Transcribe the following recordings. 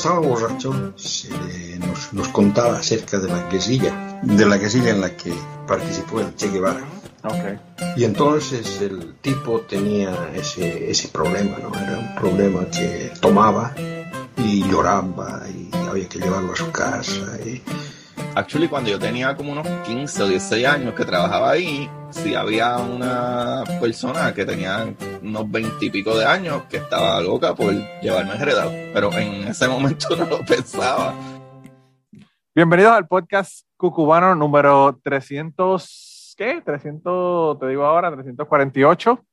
Estaba borracho, se nos, nos, contaba acerca de la guerrilla, de la guerrilla en la que participó el Che Guevara. Okay. Y entonces el tipo tenía ese, ese problema, ¿no? Era un problema que tomaba y lloraba y había que llevarlo a su casa. Y... Actually, cuando yo tenía como unos 15 o 16 años que trabajaba ahí, sí había una persona que tenía unos 20 y pico de años que estaba loca por llevarme heredado, pero en ese momento no lo pensaba. Bienvenidos al podcast cucubano número 300, ¿qué? 300, te digo ahora, 348.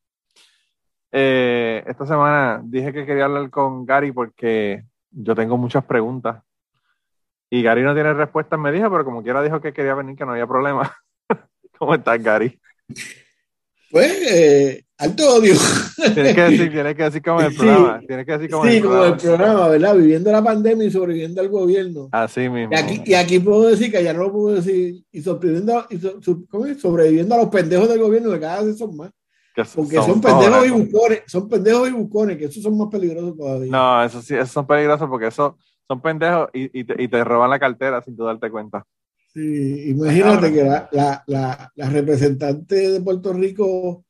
Eh, esta semana dije que quería hablar con Gary porque yo tengo muchas preguntas. Y Gary no tiene respuestas, me dijo, pero como quiera dijo que quería venir, que no había problema. ¿Cómo estás, Gary? Pues, eh, alto odio. Tienes que decir, tienes que decir como el Sí. programa. Tienes que decir como sí, el como programa. el programa, ¿verdad? Viviendo la pandemia y sobreviviendo al gobierno. Así mismo. Y aquí, y aquí puedo decir que ya no lo puedo decir, y, sobreviviendo, y sobreviviendo a los pendejos del gobierno, que cada vez son más. Que Porque son son, pendejos y buscones, son pendejos y buscones, que esos son más peligrosos todavía. No, eso sí, esos son peligrosos porque esos son pendejos y, y, te, y te roban la cartera sin tú darte cuenta. Sí, imagínate que la, la, la, la representante de Puerto Rico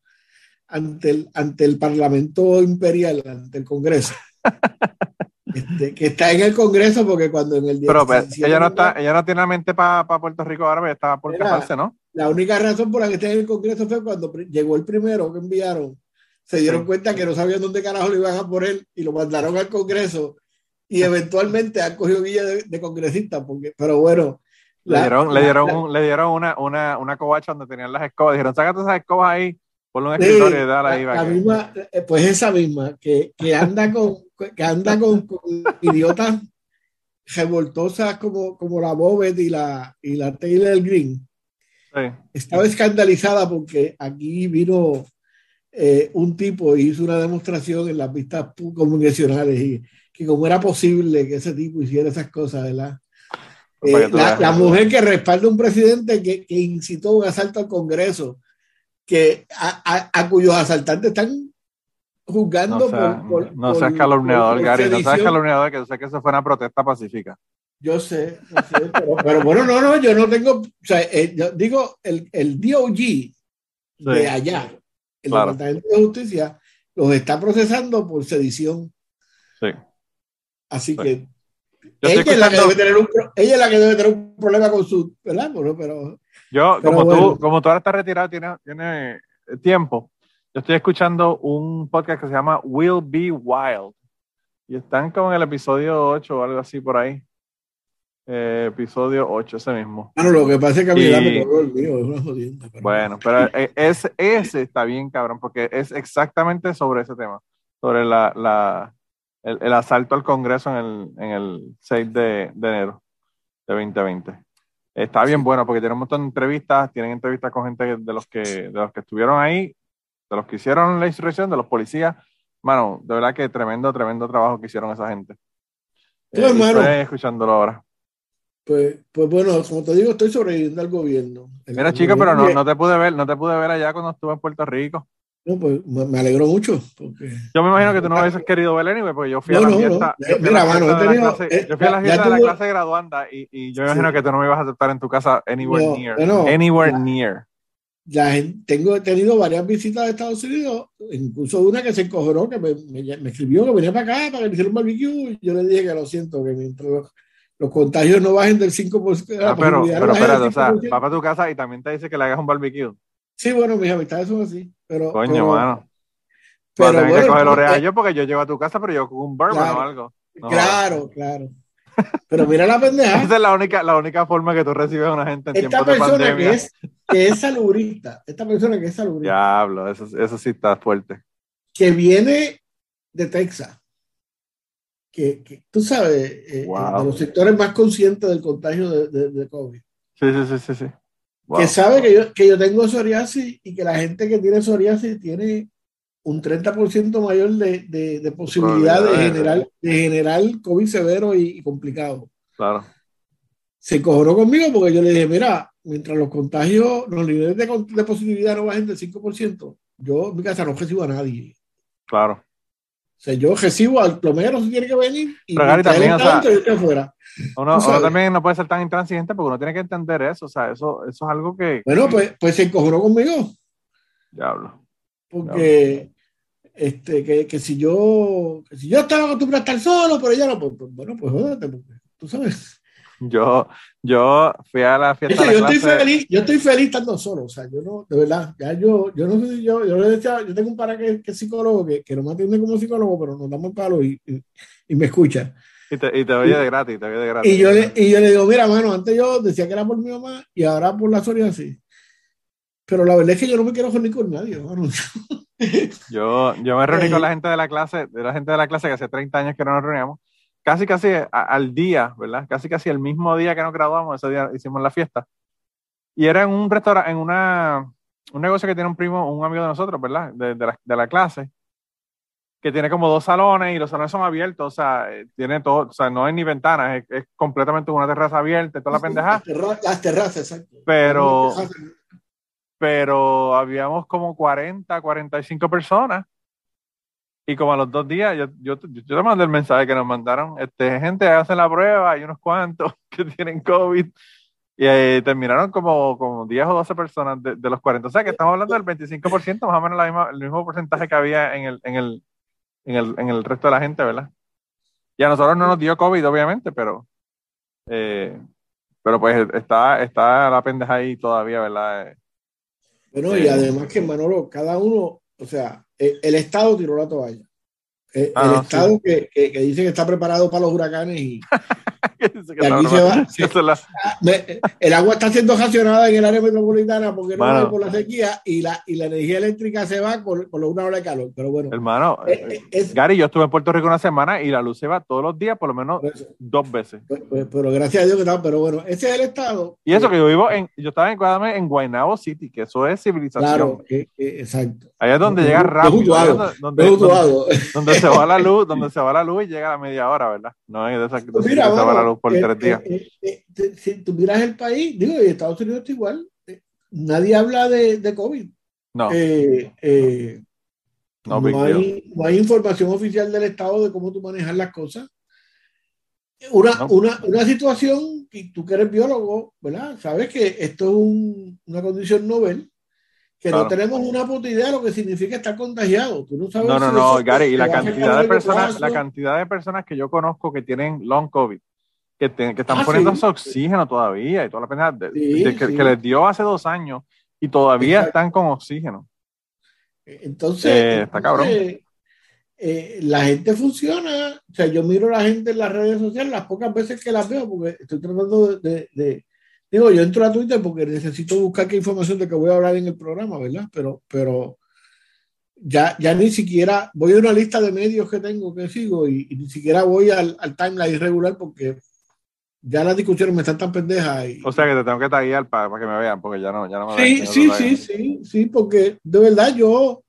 ante el, ante el Parlamento Imperial, ante el Congreso, este, que está en el Congreso porque cuando en el Pero pues, 17 ella no está, ella no tiene la mente para Puerto Rico ahora, pero estaba por casarse, ¿no? La única razón por la que está en el Congreso fue cuando llegó el primero que enviaron, se dieron Sí. cuenta que no sabían dónde carajo lo iban a poner y lo mandaron al Congreso y eventualmente han cogido guía de, de congresista, porque, pero bueno. Le la- dieron, le la- dieron, la- un- le dieron una, una, una covacha donde tenían las escobas. Dijeron, sácate esas escobas ahí, ponle un escritorio y dale ahí. la- para la que-". misma, eh, pues esa misma, que, que anda con, que anda con, con idiotas revoltosas como, como la Bobet y la, y la Taylor Green. Sí. Estaba escandalizada porque aquí vino eh, un tipo y hizo una demostración en las vistas congresionales y que cómo era posible que ese tipo hiciera esas cosas, ¿verdad? Pues Eh, la, mujer que respalda a un presidente que, que incitó un asalto al Congreso, que a, a- a cuyos asaltantes están juzgando No, seas, por, por- no seas por- calumniador, Gary, no seas calumniador, que yo sé que eso fue una protesta pacífica. Yo sé, yo sé, pero, pero bueno, no, no, yo no tengo, o sea, eh, yo digo, el, el DOG de allá, el Claro. Departamento de Justicia, los está procesando por sedición. Sí. Así Sí. que ella es, la que debe tener un, pro- ella es la que debe tener un problema con su, ¿verdad? Bueno, pero Yo, Pero como bueno. tú, como tú ahora estás retirado, tienes tiene tiempo. Yo estoy escuchando un podcast que se llama Will Be Wild. Y están como en el episodio 8 o algo así por ahí. Eh, episodio 8, ese mismo. bueno, lo que pasa es que a mí me mío, es una jodienda. pero- Bueno, pero eh, ese, ese está bien, cabrón, porque es exactamente sobre ese tema. Sobre la, la, el, el asalto al Congreso en el, en el 6 de, de enero de 2020. Está bien bueno porque tiene un montón de entrevistas, tienen entrevistas con gente de los que, de los que estuvieron ahí, de los que hicieron la insurrección, de los policías. Mano, de verdad que tremendo, tremendo trabajo que hicieron esa gente. Sí, hermano. estoy escuchándolo ahora. Pues, pues bueno, como te digo, estoy sobreviviendo al gobierno. El Mira, chica, pero no, no te pude ver, no te pude ver allá cuando estuve en Puerto Rico. No, pues me alegró mucho. Porque... Yo me imagino que tú no hubieses querido ver anyway, porque yo fui No, a la no, fiesta, no. yo Mira, mano, he de la tenido- clase, eh, yo fui a la fiesta de la clase graduanda y, y yo me Sí. imagino que tú no me ibas a aceptar en tu casa anywhere near. anywhere la- near. la tengo he tenido varias visitas de Estados Unidos, incluso una que se encojonó, que me, me- me escribió que venía para acá para que me hiciera un barbecue. Y yo le dije que lo siento, que mientras los, los contagios no bajen del 5%. la Ah, pero, pero espérate, o sea, 5%. va para tu casa y también te dice que le hagas un barbecue. Sí, bueno, mis amistades son así. Pero, Coño, pero, mano. Pero tener que bueno, coger eh, yo porque yo llego a tu casa, pero yo con un bourbon Claro. o algo. No, claro, claro. Pero mira la pendeja. Esa es la única, la única forma que tú recibes a una gente en Esta tiempos de persona que es, que es salubrista, esta persona que es salubrista, Diablo, eso, eso sí está fuerte. que viene de Texas, que, que tú sabes, eh, Wow. de los sectores más conscientes del contagio de, de- de COVID, Sí, sí, sí, sí. sí. Wow. que sabe que yo, que yo tengo psoriasis y que la gente que tiene psoriasis tiene un 30% mayor de, de, de posibilidad de generar, de generar COVID severo y, y complicado. Claro. Se cojonó conmigo porque yo le dije, mira, mientras los contagios, los niveles de, de positividad no bajen del 5%, yo en mi casa no recibo a nadie. Claro. Sea, yo recibo al plomero si tiene que venir y Pero, Gary, también, o sea, estoy afuera. Uno, uno también no puede ser tan intransigente porque uno tiene que entender eso. O sea, eso, eso es algo que. Bueno, pues, pues se encojonó conmigo. Diablo. Porque este, que, que si yo que si yo estaba acostumbrado a estar solo, pero ella no, pues, pues, bueno, pues jódete, porque tú sabes. Yo, yo fui a la Es fiesta de yo la estoy clase. feliz, yo estoy feliz estando solo, o sea, yo no, de verdad, ya yo, yo no sé si yo, yo decía, yo tengo un para que, que es psicólogo, que, que no me atiende como psicólogo, pero nos damos el palo y, y, y me escucha. Y te, y te oye de gratis, te oye de gratis. Y yo, le, y yo le digo, mira, mano, antes yo decía que era por mi mamá y ahora por la Soria sí. Pero la verdad es que yo no me quiero joder con nadie, mano. Yo, yo me reuní Eh. con la gente de la clase, de la gente de la clase que hace 30 años que no nos reuníamos, casi casi a- al día, ¿verdad? Casi casi el mismo día que nos graduamos, ese día hicimos la fiesta. Y era en un restaurante, en una, un negocio que tiene un primo, un amigo de nosotros, ¿verdad? De, de la, de la clase, que tiene como dos salones y los salones son abiertos, o sea, eh, tiene todo, o sea, no hay ni ventanas, es, es completamente una terraza abierta toda la pendeja. Las, terra- las terrazas, exacto. Pero- terrazas. pero habíamos como 40, 45 personas. Y como a los dos días, yo, yo, yo te mandé el mensaje que nos mandaron, este, gente, hacen la prueba, hay unos cuantos que tienen COVID. Y eh, terminaron como, como 10 o 12 personas de, de los 40. O sea que estamos hablando del 25%, más o menos la misma, el mismo porcentaje que había en el, en, el, en, el, en el resto de la gente, ¿verdad? Y a nosotros no nos dio COVID, obviamente, pero, eh, pero pues está, está la pendeja ahí todavía, ¿verdad? Eh, Bueno, y además que Manolo, cada uno, o sea, el, el Estado tiró la toalla. El, Ah, el no, Estado que, que, que dice que está preparado para los huracanes y Esa el agua está siendo racionada en el área metropolitana porque no Mano. hay por la sequía y la, y la energía eléctrica se va por una hora de calor. Pero bueno, Hermano, eh, eh, es, Gary, yo estuve en Puerto Rico una semana y la luz se va todos los días, por lo menos pues, dos veces. pues, pues, pero gracias a Dios que está. Pero bueno, ese es el Estado. Y eso que yo vivo en, yo estaba en, en Guaynabo City, que eso es civilización. Claro, eh, eh, exacto. Allá es donde llega rápido, donde, donde, donde- donde se va la luz, donde se va la luz y llega a la media hora, ¿verdad? No es de que mira, luz por eh, tres días. eh, eh, si tú miras el país, digo, y Estados Unidos está igual, nadie habla de, de COVID. No, Eh, eh, no, hay, no hay información oficial del Estado de cómo tú manejas las cosas. Una, No. una, una situación, y tú que eres biólogo, ¿verdad? Sabes que esto es un- una condición novel, que no tenemos una puta idea de lo que significa estar contagiado. Tú no sabes No, no, si no, eso Gary, y la cantidad de personas, la cantidad de personas que yo conozco que tienen long COVID, que, te- que están Ah, poniéndose sí. oxígeno todavía y toda la pendeja de- Sí, de que, sí. que les dio hace dos años y todavía Exacto. están con oxígeno. Entonces, Eh, está entonces, eh, la gente funciona. O sea, yo miro a la gente en las redes sociales las pocas veces que las veo, porque estoy tratando de, de- de- digo, yo entro a Twitter porque necesito buscar qué información de que voy a hablar en el programa, ¿verdad? Pero, pero ya, ya ni siquiera voy a una lista de medios que tengo que sigo y, y ni siquiera voy al, al timeline regular porque ya las discusiones me están tan pendejas. Y, O sea que te tengo que taguear para que me vean, porque ya no, ya no me. Sí, tengo sí, sí, sí, sí, porque de verdad yo,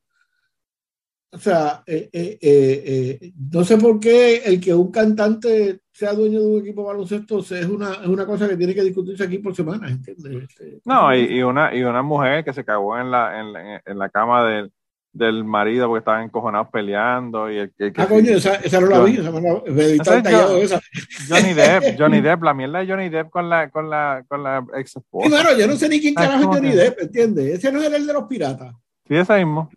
o sea, eh, eh, eh, no sé por qué el que un cantante sea dueño de un equipo de baloncesto es una, es una cosa que tiene que discutirse aquí por semana, ¿entiendes? Este, No, y, y una, y una mujer que se cagó en la, en, la- en la cama del, del marido porque estaban encojonados peleando y el, el que ah, coño, esa, esa no la vi, esa no la yo. esa. Johnny Depp, Johnny Depp, la mierda de Johnny Depp con la, con la, con la ex Sí, esposa. mano, yo no sé ni quién Ay, carajo es ¿cómo Johnny que? Depp, ¿entiendes? Ese no era el de los piratas. Sí, esa mismo.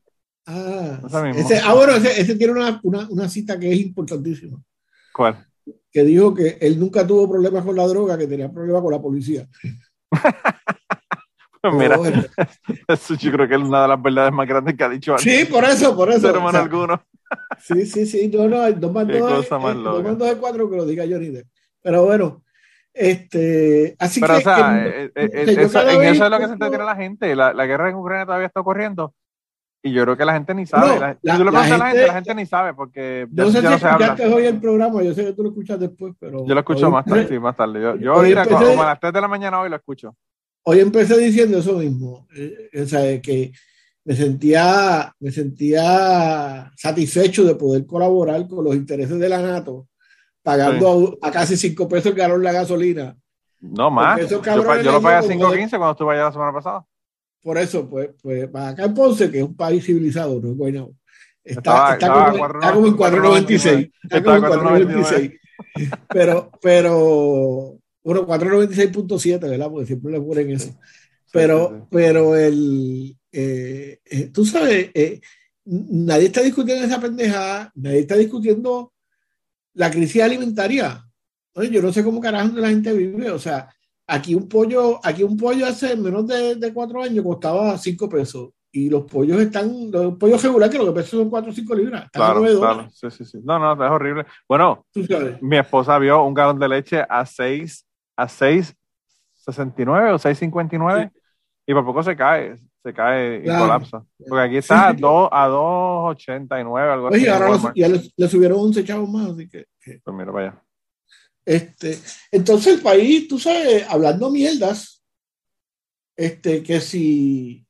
Ah, Esa misma. ese, ah bueno, ese, ese tiene una, una, una cita que es importantísima. ¿Cuál? que dijo que él nunca tuvo problemas con la droga, que tenía problemas con la policía. Mira, bueno, eso yo creo que es una de las verdades más grandes que ha dicho antes. sí, por eso, por eso. ser O humano sea, alguno. sí, sí, sí, no, no, hay dos más Qué dos, cosa más eh, loca. dos más dos de cuatro que lo diga Johnny Depp. Pero bueno, este, así Pero, que, o sea, que- eh, eh, que yo eso- en eso es lo que se entretiene la gente. La, la guerra en Ucrania todavía está ocurriendo. Y yo creo que la gente ni sabe. No, La- la- si tú le la preguntas a la gente, gente- la gente ni sabe porque ya, no sé ya si no se habla. escuchaste hoy el programa, yo sé que tú lo escuchas después, pero Yo lo escucho hoy más tarde, sí, más tarde. Yo, yo Hoy ahorita, empecé- como a las 3 de la mañana hoy lo escucho. Hoy empecé diciendo eso mismo, eh, o sea, que me sentía, me sentía satisfecho de poder colaborar con los intereses de la NATO, pagando a, a casi cinco pesos el galón la gasolina. No más. Yo, yo lo pagué a leyendo como 5.15 cuando estuve allá la semana pasada. Por eso, pues, pues para acá en Ponce, que es un país civilizado, no es Guaynabo. Está, Estaba- está estaba como, a está como en 4.96. Está como en a 4.99. 4.96. Pero, pero, bueno, 4.96.7, ¿verdad? Porque siempre le ponen eso. Pero, pero el, eh, eh, tú sabes, eh, nadie está discutiendo esa pendejada, nadie está discutiendo la crisis alimentaria. Yo no sé cómo carajo la gente vive, o sea, aquí un pollo, aquí un pollo hace menos de, de cuatro años costaba cinco pesos y los pollos están, los pollos regulares que lo que pesan son cuatro o cinco libras, están a Claro, claro. Sí, sí, sí. No, no, es horrible. Bueno, tú sabes. mi esposa vio un galón de leche a 6, a 6.69 o 6.59 y por poco se cae, se cae y Claro. colapsa. Porque aquí está a Sí, sí. 2 a 2.89, algo así. Oye, en ahora ya le, le subieron 11 chavos más, así que, que- Pues mira, vaya. Este, entonces el país, tú sabes, hablando mierdas, este, que si,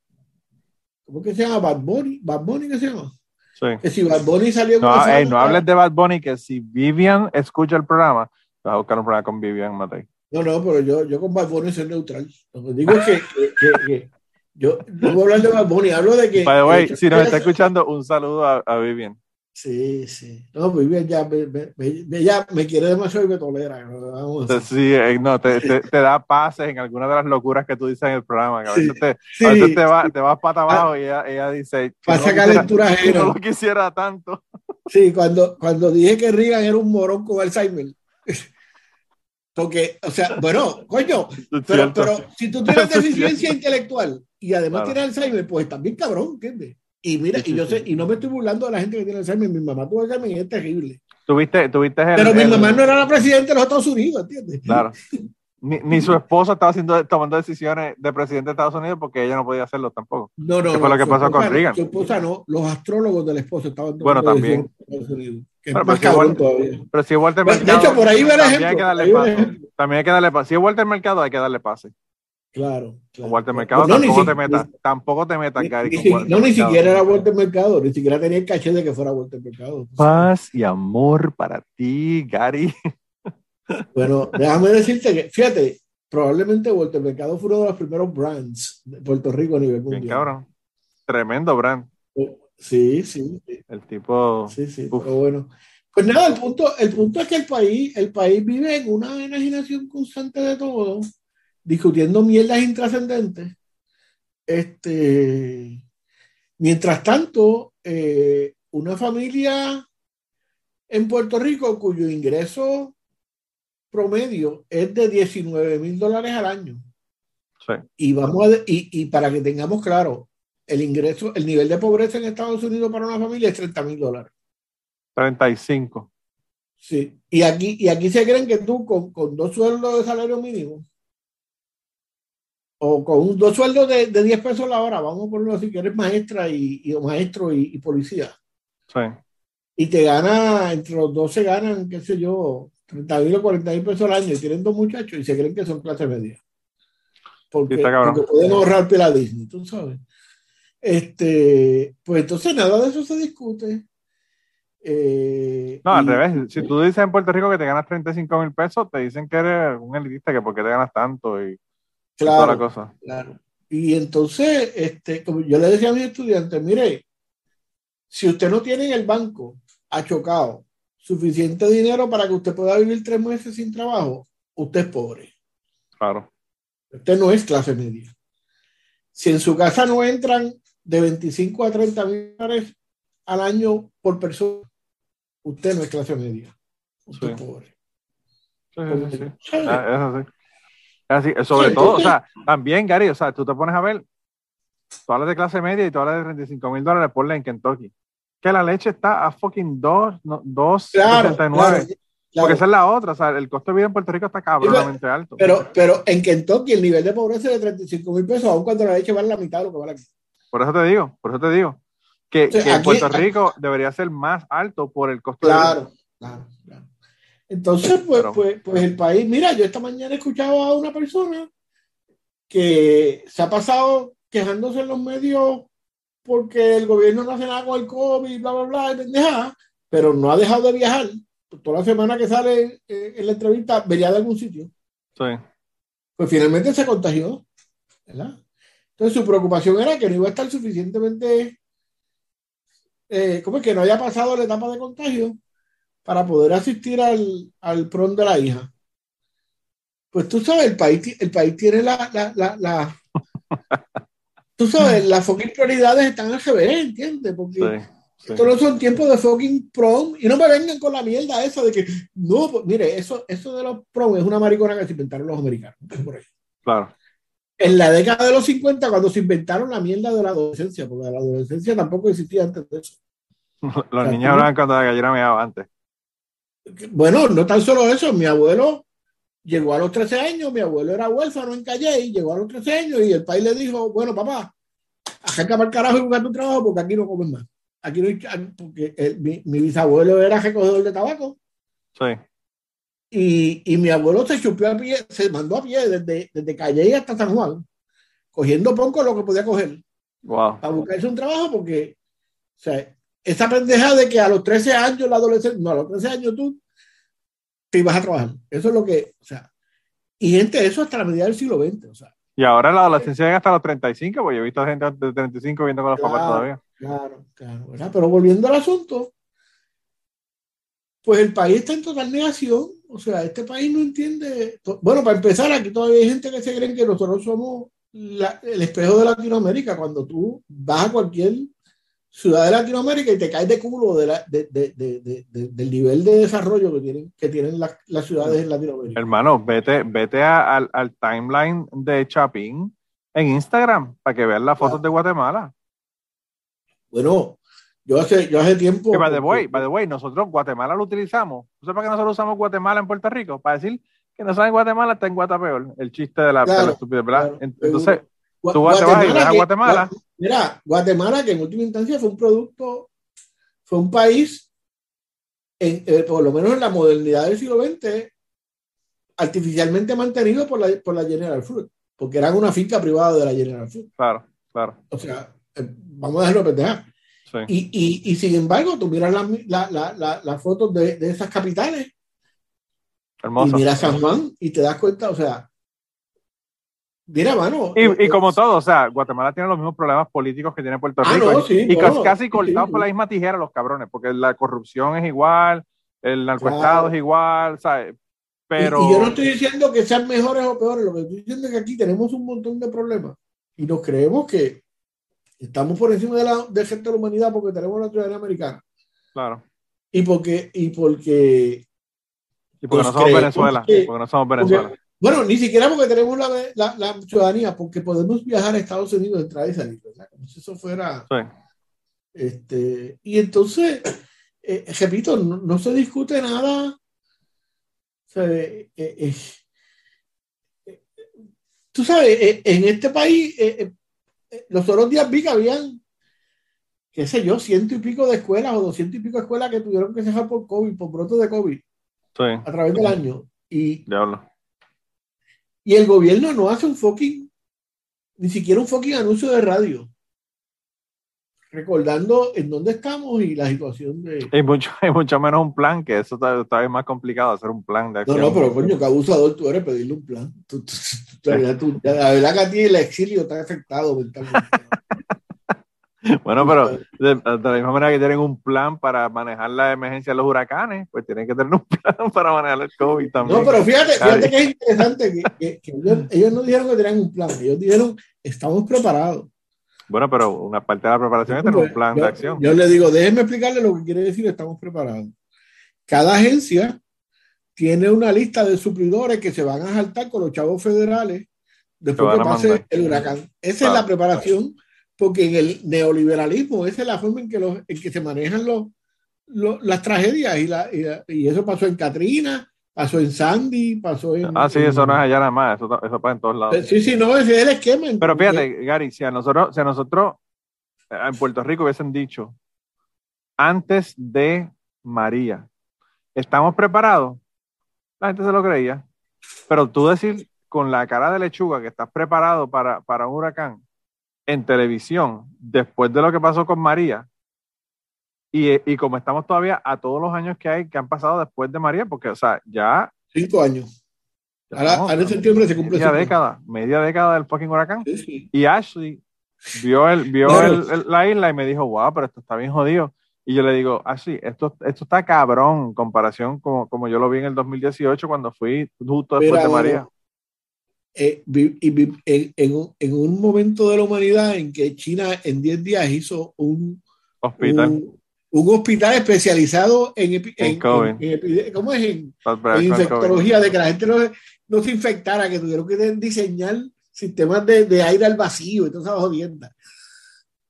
¿cómo que se llama? Bad Bunny, Bad Bunny, ¿qué se llama? Sí. Que si Bad Bunny salió con No, ey, no hables de Bad Bunny, que si Vivian escucha el programa, vas a buscar un programa con Vivian Matei. No, no, pero yo, yo con Bad Bunny soy neutral. Lo que digo es que, que- que- que yo no voy a hablar de Bad Bunny, hablo de que. By the way, que- si nos está escuchando, un saludo a, a Vivian. Sí, sí. No, bien, ya me, me- me- ella me quiere demasiado y me tolera. Vamos a sí, eh, no, te, te, te da pases en algunas de las locuras que tú dices en el programa. Que a veces Sí, te, a Sí, veces te, va, te vas pata abajo y ella, ella dice pasa no, calentura no lo quisiera tanto. Sí, cuando, cuando dije que Reagan era un morón con Alzheimer. Porque, o sea, bueno, coño, pero, pero si tú tienes deficiencia intelectual y además Claro. tienes Alzheimer, pues también cabrón, ¿entiendes? Y mira, Sí, sí, y yo sí. sé, y no me estoy burlando de la gente que tiene Alzheimer, mi mamá tuvo Alzheimer y es terrible. Tuviste, tuviste el, Pero mi el- mamá no era la presidenta de los Estados Unidos, ¿entiendes? Claro. Ni, ni su esposo estaba haciendo, tomando decisiones de presidente de Estados Unidos porque ella no podía hacerlo tampoco. No, no, ¿Qué fue no, lo que pasó con esposa Reagan? Su esposa no, los astrólogos del esposo estaban Bueno, tomando también. decisiones en Estados Unidos, Bueno, pero si todavía. Pero si Walter Bueno, de Mercado, hecho, por ahí va el también hay ejemplo, que darle pase. También hay que darle pase. Si es Walter Mercado, hay que darle pase. Claro. claro. Walter Mercado No, ni tampoco si- te metas, ni- tampoco te metas, ni- Gary. ni Walter no, ni Mercado. siquiera era Walter Mercado, ni siquiera tenía el caché de que fuera Walter Mercado. Paz y amor para ti, Gary. Bueno, déjame decirte que, fíjate, probablemente Walter Mercado fue uno de los primeros brands de Puerto Rico a nivel mundial. Bien cabrón. Tremendo brand. Sí, sí, sí, El tipo. sí, sí, Uf. pero bueno. Pues nada, el punto, el punto es que el país, el país vive en una enajenación constante de todo, discutiendo mierdas intrascendentes. Este, mientras tanto, eh, una familia en Puerto Rico cuyo ingreso promedio es de 19 mil dólares al año. Sí. Y vamos a, y, y para que tengamos claro, el ingreso, el nivel de pobreza en Estados Unidos para una familia es 30 mil dólares. 35. Sí. Y aquí, y aquí se creen que tú con, con dos sueldos de salario mínimo o con un, dos sueldos de, de 10 pesos la hora, vamos a ponerlo así, que eres maestra y, y- o maestro y, y policía, Sí. y te gana, entre los dos se ganan, qué sé yo, 30 mil o 40 mil pesos al año y tienen dos muchachos y se creen que son clase media. Porque, Sí, porque pueden ahorrar pela Disney, tú sabes. Este, pues entonces nada de eso se discute. Eh, No, al y- revés. Si tú dices en Puerto Rico que te ganas 35 mil pesos, te dicen que eres un elitista, que por qué te ganas tanto y, y toda la cosa. claro. Y entonces, este, como yo le decía a mis estudiantes, mire, si usted no tiene en el banco achocado suficiente dinero para que usted pueda vivir tres meses sin trabajo, usted es pobre. Claro. Usted no es clase media. Si en su casa no entran de 25 a 30 mil dólares al año por persona, usted no es clase media. Usted Sí. es pobre. Ah. Así, sobre Sí, todo, o sea, también, Gary, o sea, tú te pones a ver, tú hablas de clase media y tú hablas de 35 mil dólares por en Kentucky. Que la leche está a fucking 2, no, 2.69. Claro, claro, claro. Porque esa es la otra, o sea, el costo de vida en Puerto Rico está cabronamente alto. Pero, pero en Kentucky el nivel de pobreza es de 35 mil pesos, aun cuando la leche vale la mitad de lo que vale aquí. Por eso te digo, por eso te digo, que, que en Puerto aquí- Rico debería ser más alto por el costo de vida. Claro, claro, claro. Entonces, pues, Pero- pues, pues el país, mira, yo esta mañana escuchaba a una persona que se ha pasado quejándose en los medios porque el gobierno no hace nada con el COVID, bla, bla, bla, y pendejada, pero no ha dejado de viajar. Toda la semana que sale eh, en la entrevista, venía de algún sitio. Sí, Pues finalmente se contagió, ¿verdad? Entonces su preocupación era que no iba a estar suficientemente eh, ¿cómo es que no haya pasado la etapa de contagio para poder asistir al, al prom de la hija? Pues tú sabes, el país, el país tiene la, la, la, la tú sabes, las fucking prioridades están al revés, ¿entiendes? Porque Sí, no son tiempos de fucking prom y no me vengan con la mierda esa de que, no, pues, mire, eso, eso de los prom es una maricona que se inventaron los americanos. por ahí. claro. En la década de los 50, cuando se inventaron la mierda de la adolescencia, porque la adolescencia tampoco existía antes de eso. Los sea, niños hablaban cuando la gallina meaba antes. Bueno, no tan solo eso, mi abuelo llegó a los 13 años, mi abuelo era huérfano en Calle y llegó a los 13 años y el país le dijo, bueno, papá, arranca para el carajo y busca tu trabajo porque aquí no comes más. Aquí no hay, porque el- mi, mi bisabuelo era recogedor de tabaco Sí. y, y mi abuelo se chupió a pie, se mandó a pie desde, desde Calle hasta San Juan, cogiendo poco lo que podía coger Wow. para buscarse un trabajo porque, o sea, esa pendeja de que a los 13 años la adolescencia, no, a los 13 años tú te ibas a trabajar. Eso es lo que, o sea, y gente, eso hasta la medida del siglo XX, o sea, Y ahora la adolescencia llega hasta los 35, porque yo he visto gente de 35 viendo con los papás Claro. todavía. claro, claro, ¿verdad? Pero volviendo al asunto, pues el país está en total negación, o sea, este país no entiende, bueno, para empezar, aquí todavía hay gente que se creen que nosotros somos la- el espejo de Latinoamérica, cuando tú vas a cualquier ciudad de Latinoamérica y te caes de culo de la- de- de- de- de- de- del nivel de desarrollo que tienen, que tienen las, las ciudades en Latinoamérica. Hermano, vete, vete a- al, al timeline de Chapín en Instagram para que vean las fotos de Guatemala. Bueno, yo hace, yo hace tiempo... Que by the way, by the way, nosotros Guatemala lo utilizamos. ¿Tú sabes para qué nosotros usamos Guatemala en Puerto Rico? Para decir que no saben Guatemala está en Guatapeor. El chiste de la, de la Claro, estupidez, ¿verdad? claro, En- Entonces, Gua- tú vas, te vas y ves a que- Guatemala. Gua- Mira, Guatemala, que en última instancia fue un producto, fue un país, en, eh, por lo menos en la modernidad del siglo XX, artificialmente mantenido por la, por la General Fruit, porque eran una finca privada de la General Fruit. claro, claro. O sea, eh, vamos a dejarlo pendejar. Sí. Y, y, y sin embargo, tú miras las la, la, fotos de, de esas capitales y miras San Juan y te das cuenta, o sea, mira, mano. Y, y como todo, o sea, Guatemala tiene los mismos problemas políticos que tiene Puerto Ah, Rico. no, y- sí, y no, casi, cortados sí. por la misma tijera los cabrones, porque la corrupción es igual, el narcoestado Claro. es igual, ¿sabes? Pero. Y, y yo no estoy diciendo que sean mejores o peores, lo que estoy diciendo es que aquí tenemos un montón de problemas y nos creemos que estamos por encima de la, del resto de la humanidad porque tenemos la ciudadanía americana Claro. y porque, y porque Y porque no somos Venezuela. que- porque no somos Venezuela. Bueno, ni siquiera porque tenemos la, la, la ciudadanía, porque podemos viajar a Estados Unidos, entrar y salir, ¿verdad? Como si eso fuera, Sí. este, y entonces, eh, repito, no, no se discute nada. O sea, eh, eh, tú sabes, en este país, los otros días vi que habían, qué sé yo, ciento y pico de escuelas o doscientos y pico de escuelas que tuvieron que cerrar por COVID, por brotes de COVID Sí, a través del año. Y, diablo. Y el gobierno no hace un fucking, ni siquiera un fucking anuncio de radio, recordando en dónde estamos y la situación de... Y mucho, y mucho menos un plan, que eso está, está más complicado, hacer un plan de No, acción. no, pero coño, qué abusador tú eres pedirle un plan. Tú- tú- tú- la verdad que a ti el exilio ha afectado mentalmente. Bueno, pero de, de la misma manera que tienen un plan para manejar la emergencia de los huracanes, pues tienen que tener un plan para manejar el COVID también. No, pero fíjate, fíjate que es interesante que, que- que ellos, ellos no dijeron que tenían un plan, ellos dijeron estamos preparados. Bueno, pero una parte de la preparación es tener un plan yo, de acción. Yo le digo, déjenme explicarle lo que quiere decir estamos preparados. Cada agencia tiene una lista de suplidores que se van a saltar con los chavos federales después que pase mandar. el huracán. Esa Claro. es la preparación, porque en el neoliberalismo esa es la forma en que, los, en que se manejan los, los- las tragedias y, la, y, la- y eso pasó en Katrina, pasó en Sandy, pasó en... Ah, sí, eso no es allá nada más, eso, eso pasa en todos lados. Sí, sí, no, ese es el esquema. Pero fíjate, Gary, si a nosotros, si a nosotros eh, en Puerto Rico hubiesen dicho antes de María, ¿estamos preparados? La gente se lo creía. Pero tú decir con la cara de lechuga que estás preparado para, para un huracán en televisión, después de lo que pasó con María, y, y como estamos todavía a todos los años que hay, que han pasado después de María, porque, o sea, ya. Cinco años. ya Ahora, estamos ahora en septiembre se cumple media cinco década, media década del fucking huracán. Sí, sí. Y Ashley vio, el, vio Claro. el- el- la isla y me dijo, wow, pero esto está bien jodido. Y yo le digo, sí, esto, esto está cabrón en comparación como, como yo lo vi en el 2018 cuando fui justo después Mira, de María. Eh, vi- vi- en, en un- en un momento de la humanidad en que China en 10 días hizo un, Hospital. un, un hospital especializado en, epi- En en- COVID. en- ¿cómo es? El COVID. infectología, de que la gente no, no se infectara, que tuvieron que diseñar sistemas de, de aire al vacío y todas esas jodiendas.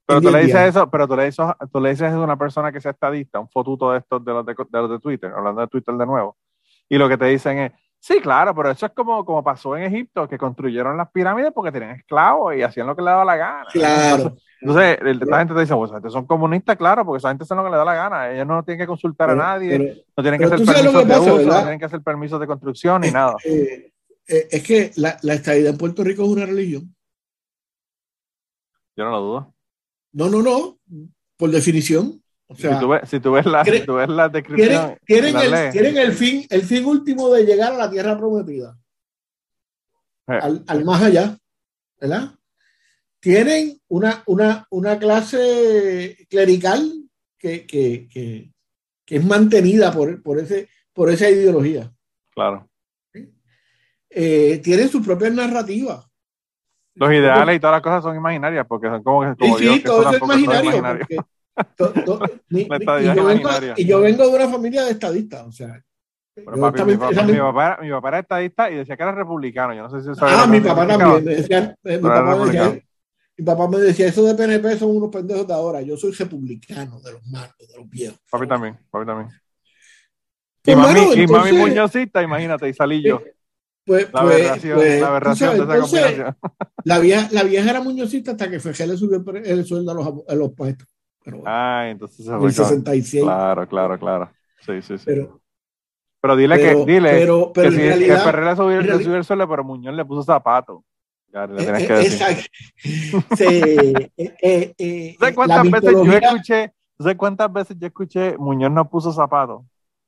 Pero tú le 10 dices eso, pero tú le dices, tú le dices eso a una persona que sea estadista, un fotuto de estos de los de, de los de Twitter, hablando de Twitter de nuevo. Y lo que te dicen es, sí, claro, pero eso es como, como pasó en Egipto, que construyeron las pirámides porque tenían esclavos y hacían lo que les daba la gana. Claro. Entonces, esta gente te dice, pues son comunistas, claro, porque esa gente hace lo que les da la gana. Ellos no tienen que consultar Pero- a nadie, pero, no tienen que hacer permisos de uso, no tienen que hacer permisos de construcción ni nada. eh, eh, es que la, la estadidad en Puerto Rico es una religión. Yo no lo dudo. No, no, no, por definición. O sea, si, tú ves, si tú ves la, tiene- si tú ves la descripción, la el, fin, el fin último de llegar a la tierra prometida, eh, al, al más allá, ¿verdad? Tienen una, una, una clase clerical que, que, que, que es mantenida por, por, ese, por esa ideología. claro. Eh, tienen sus propias narrativas. Los ideales y todas las cosas son imaginarias porque son como, Sí, como sí, Dios, que todo eso es tampoco es todo imaginario. To- to- y, yo vengo, y yo vengo de una familia de estadistas, o sea. Papi, mi, papá, mi, papá era, mi papá era estadista y decía que era republicano. Yo no sé si sabes ah, mi eso papá también. Me decía, eh, mi, papá me decía, mi papá me decía, eso de PNP son unos pendejos de ahora. Yo soy republicano de los malos, de los viejos. Papi también, papi también. Pues, y mami, mano, y mami entonces, muñozista, imagínate, y salí yo. Pues, La pues, aberración, pues, la aberración sabes, de esa entonces, combinación. la vieja, la vieja era muñozista hasta que Fejé le subió el, el sueldo a los, a los maestros. Pero bueno, Ay, entonces se fue el con- 66. Claro, claro, claro. Sí, sí, sí. Pero, Pero, dile pero, que, dile pero, pero que si realidad, que Ferrer le subió, en le reali- subió el suelo, pero Muñoz le puso zapatos. Ya, le tienes eh, que eh, decir. Se- eh, eh, eh, ¿Sabes cuántas veces yo escuché? ¿Sabes cuántas veces yo escuché Muñoz no puso zapatos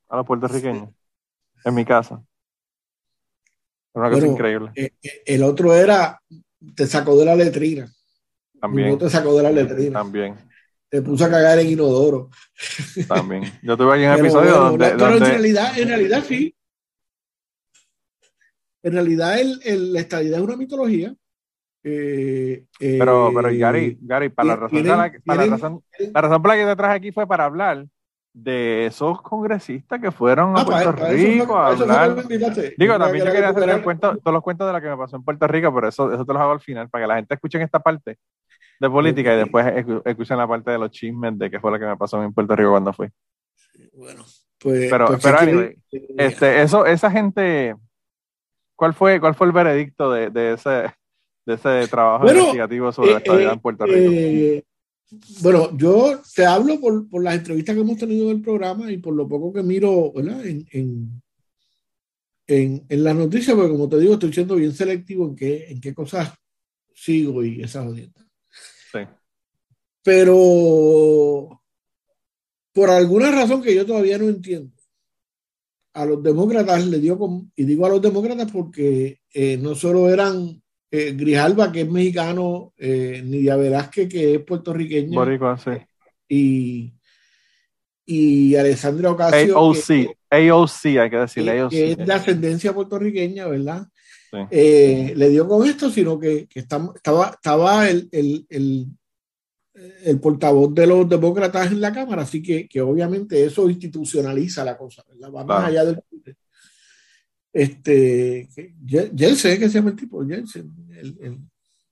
a los puertorriqueños? En mi casa. Era una cosa increíble. eh, eh, el otro era, te sacó de la letrina. También, No te sacó de la letrina. también, Te puso a cagar en inodoro. también. Yo tuve aquí un episodio bueno, donde, la- pero en donde realidad, en realidad sí. En realidad el, el- la estadidad es una mitología. Eh, eh, pero, pero Gary, Gary, para la razón, la, para la razón, la razón por la que te traje aquí fue para hablar de esos congresistas que fueron a Ah, para- Puerto para Rico a hablar. Digo, también yo quería hacer el cuento, todos los cuentos de lo que me pasó en Puerto Rico, pero eso, eso te los hago al final, para que la gente escuche esta parte de política y Ok. después escu- escuchen la parte de los chismes de qué fue lo que me pasó en Puerto Rico cuando fui. Bueno, pues, Pero- pues, pero ¿qué anyway, quiere- Este, eso, esa gente, ¿cuál fue, cuál fue el veredicto de, de ese, de ese trabajo Bueno, investigativo sobre la eh, estabilidad eh, en Puerto Rico? eh, bueno, yo te hablo por, por las entrevistas que hemos tenido en el programa y por lo poco que miro ¿verdad? En, en, en, en las noticias, porque como te digo, estoy siendo bien selectivo en qué, en qué cosas sigo y esas audiencias. Pero por alguna razón que yo todavía no entiendo, a los demócratas le dio, con, y digo a los demócratas porque eh, no solo eran eh, Grijalba, que es mexicano, eh, Nidia Velázquez, que es puertorriqueña, Boricua, sí. y, y Alessandra Ocasio, AOC, que, AOC, hay que decirle, AOC. que es de ascendencia puertorriqueña, ¿verdad? Sí. Eh, le dio con esto, sino que, que estaba, estaba el, el, el, el portavoz de los demócratas en la Cámara, así que, que obviamente eso institucionaliza la cosa, ¿verdad? Va más allá del... Este, Jensen, que se llama el tipo, Jensen, el,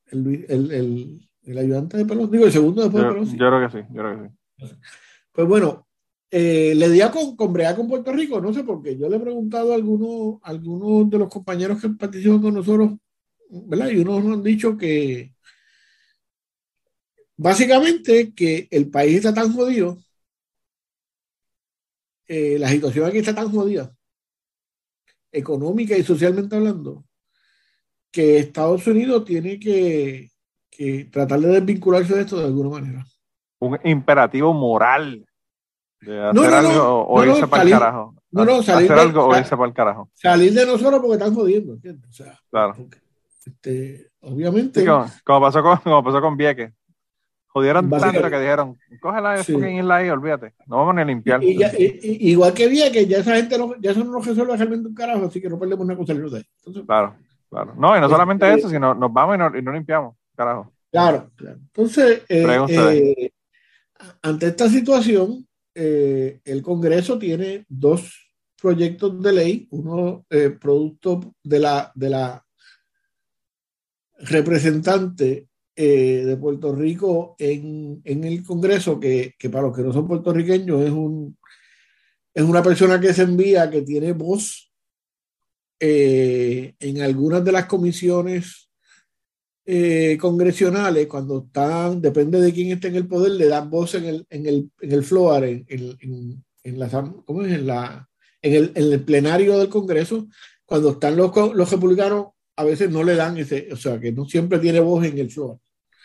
el, el, ayudante de Pelosi, digo, el segundo después de Pelosi. yo creo que sí, yo creo que sí. Pues bueno, eh, le dio con, con bregar con Puerto Rico, no sé por qué. Yo le he preguntado a algunos, a algunos de los compañeros que participan con nosotros, ¿verdad? Y unos nos han dicho que básicamente que el país está tan jodido, eh, la situación aquí está tan jodida, económica y socialmente hablando, que Estados Unidos tiene que, que tratar de desvincularse de esto de alguna manera. Un imperativo moral de hacer No, no, algo o no, irse para el carajo. no, no, salir hacer de- algo o sa- irse para el carajo. salir de nosotros porque están jodiendo, ¿entiendes? O sea, Claro. porque, este, obviamente, Sí, como, como pasó con, como pasó con Vieques. Jodieron tanto que dijeron, cógela de Sí. isla ahí, olvídate. No vamos ni a limpiar. Y ya- y- y- igual que vi que ya esa gente no, ya eso no nos resuelve realmente un carajo, así que no perdemos una cosa de ahí. Entonces, Claro, claro. No, y no Este- solamente eso, sino nos vamos y no, y no limpiamos, carajo. Claro, claro. Entonces, eh, eh, ante esta situación, eh, el Congreso tiene dos proyectos de ley, uno eh, producto de la, de la representante eh, de Puerto Rico en, en el Congreso, que, que para los que no son puertorriqueños es, un, es una persona que se envía, que tiene voz eh, en algunas de las comisiones eh, congresionales, cuando están, depende de quién esté en el poder, le dan voz en el, en el, en el floor, en, en, en, la, ¿cómo es? En, la, en, el, en el plenario del Congreso, cuando están los, los republicanos, a veces no le dan ese, o sea, que no siempre tiene voz en el floor.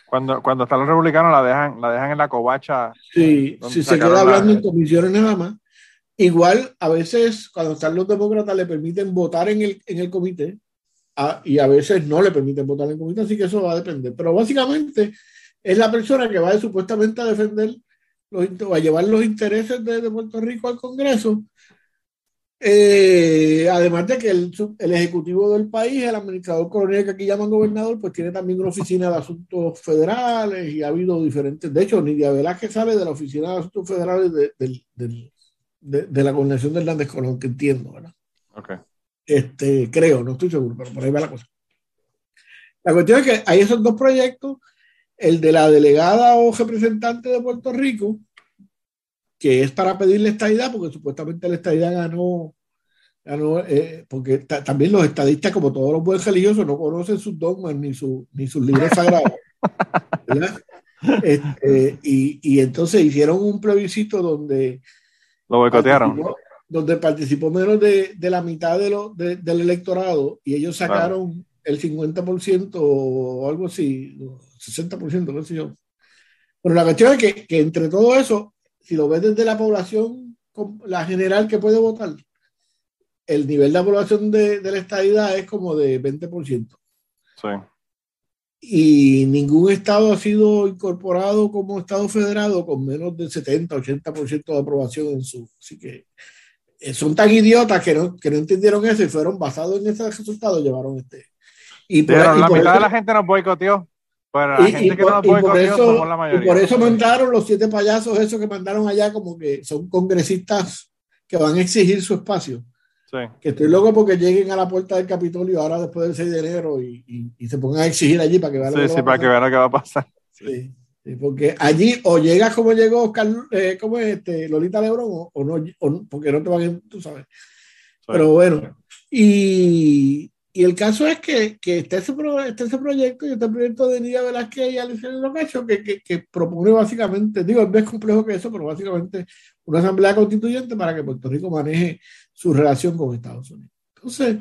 Cuando, cuando están los republicanos la dejan, la dejan en la covacha. Sí, Donde si se queda la- hablando en comisiones nada más. Igual, a veces, cuando están los demócratas, le permiten votar en el, en el comité a- y a veces no le permiten votar en el comité, así que eso va a depender. Pero básicamente es la persona que va supuestamente a defender, los, a llevar los intereses de, de Puerto Rico al Congreso. Eh, además de que el, el ejecutivo del país, el administrador coronel que aquí llaman gobernador, pues tiene también una oficina de asuntos federales y ha habido diferentes. De hecho, Nidia Velázquez sale de la oficina de asuntos federales de, de- de la gobernación de Hernández Colón, que entiendo, ¿verdad? Ok. Este, creo, no estoy seguro, pero por ahí va la cosa. La cuestión es que hay esos dos proyectos, el de la delegada o representante de Puerto Rico, que es para pedirle estadidad, porque supuestamente la estadidad ganó, ganó eh, porque ta- también los estadistas, como todos los buenos religiosos, no conocen sus dogmas ni, su, ni sus libros sagrados. ¿verdad? Este, y, y entonces hicieron un plebiscito donde Lo boicotearon. participó- donde participó menos de, de la mitad de lo, de- del electorado y ellos sacaron el 50% o algo así, o 60%, qué sé yo. Pero la cuestión es que, que entre todo eso, si lo ves desde la población, la general que puede votar, el nivel de aprobación de, de la estadidad es como de 20%. Sí. Y ningún estado ha sido incorporado como estado federado con menos del 70, 80% de aprobación en su. Así que eh, son tan idiotas que no, que no entendieron eso y fueron basados en ese resultado, llevaron este. Y por, y la por mitad eso- de la gente nos boicoteó. Pero la y- gente y que por- no y por boicoteó eso- somos la y mayoría. por eso mandaron los siete payasos esos que mandaron allá como que son congresistas que van a exigir su espacio. Sí. Que estoy loco porque lleguen a la puerta del Capitolio ahora después del 6 de enero y, y- y se pongan a exigir allí para que vean lo Sí, que sí, para que vean lo que va a pasar. Sí, sí, porque allí o llegas como llegó Oscar, eh, ¿cómo es este, Lolita Lebrón o, o no, o porque no te van a, tú sabes. Pero bueno, y, y el caso es que, que está, ese pro- está ese proyecto y este proyecto de Nidia Velázquez y Alicia Locacho que, que, que propone básicamente, digo, es más complejo que eso, pero básicamente una asamblea constituyente para que Puerto Rico maneje su relación con Estados Unidos. Entonces,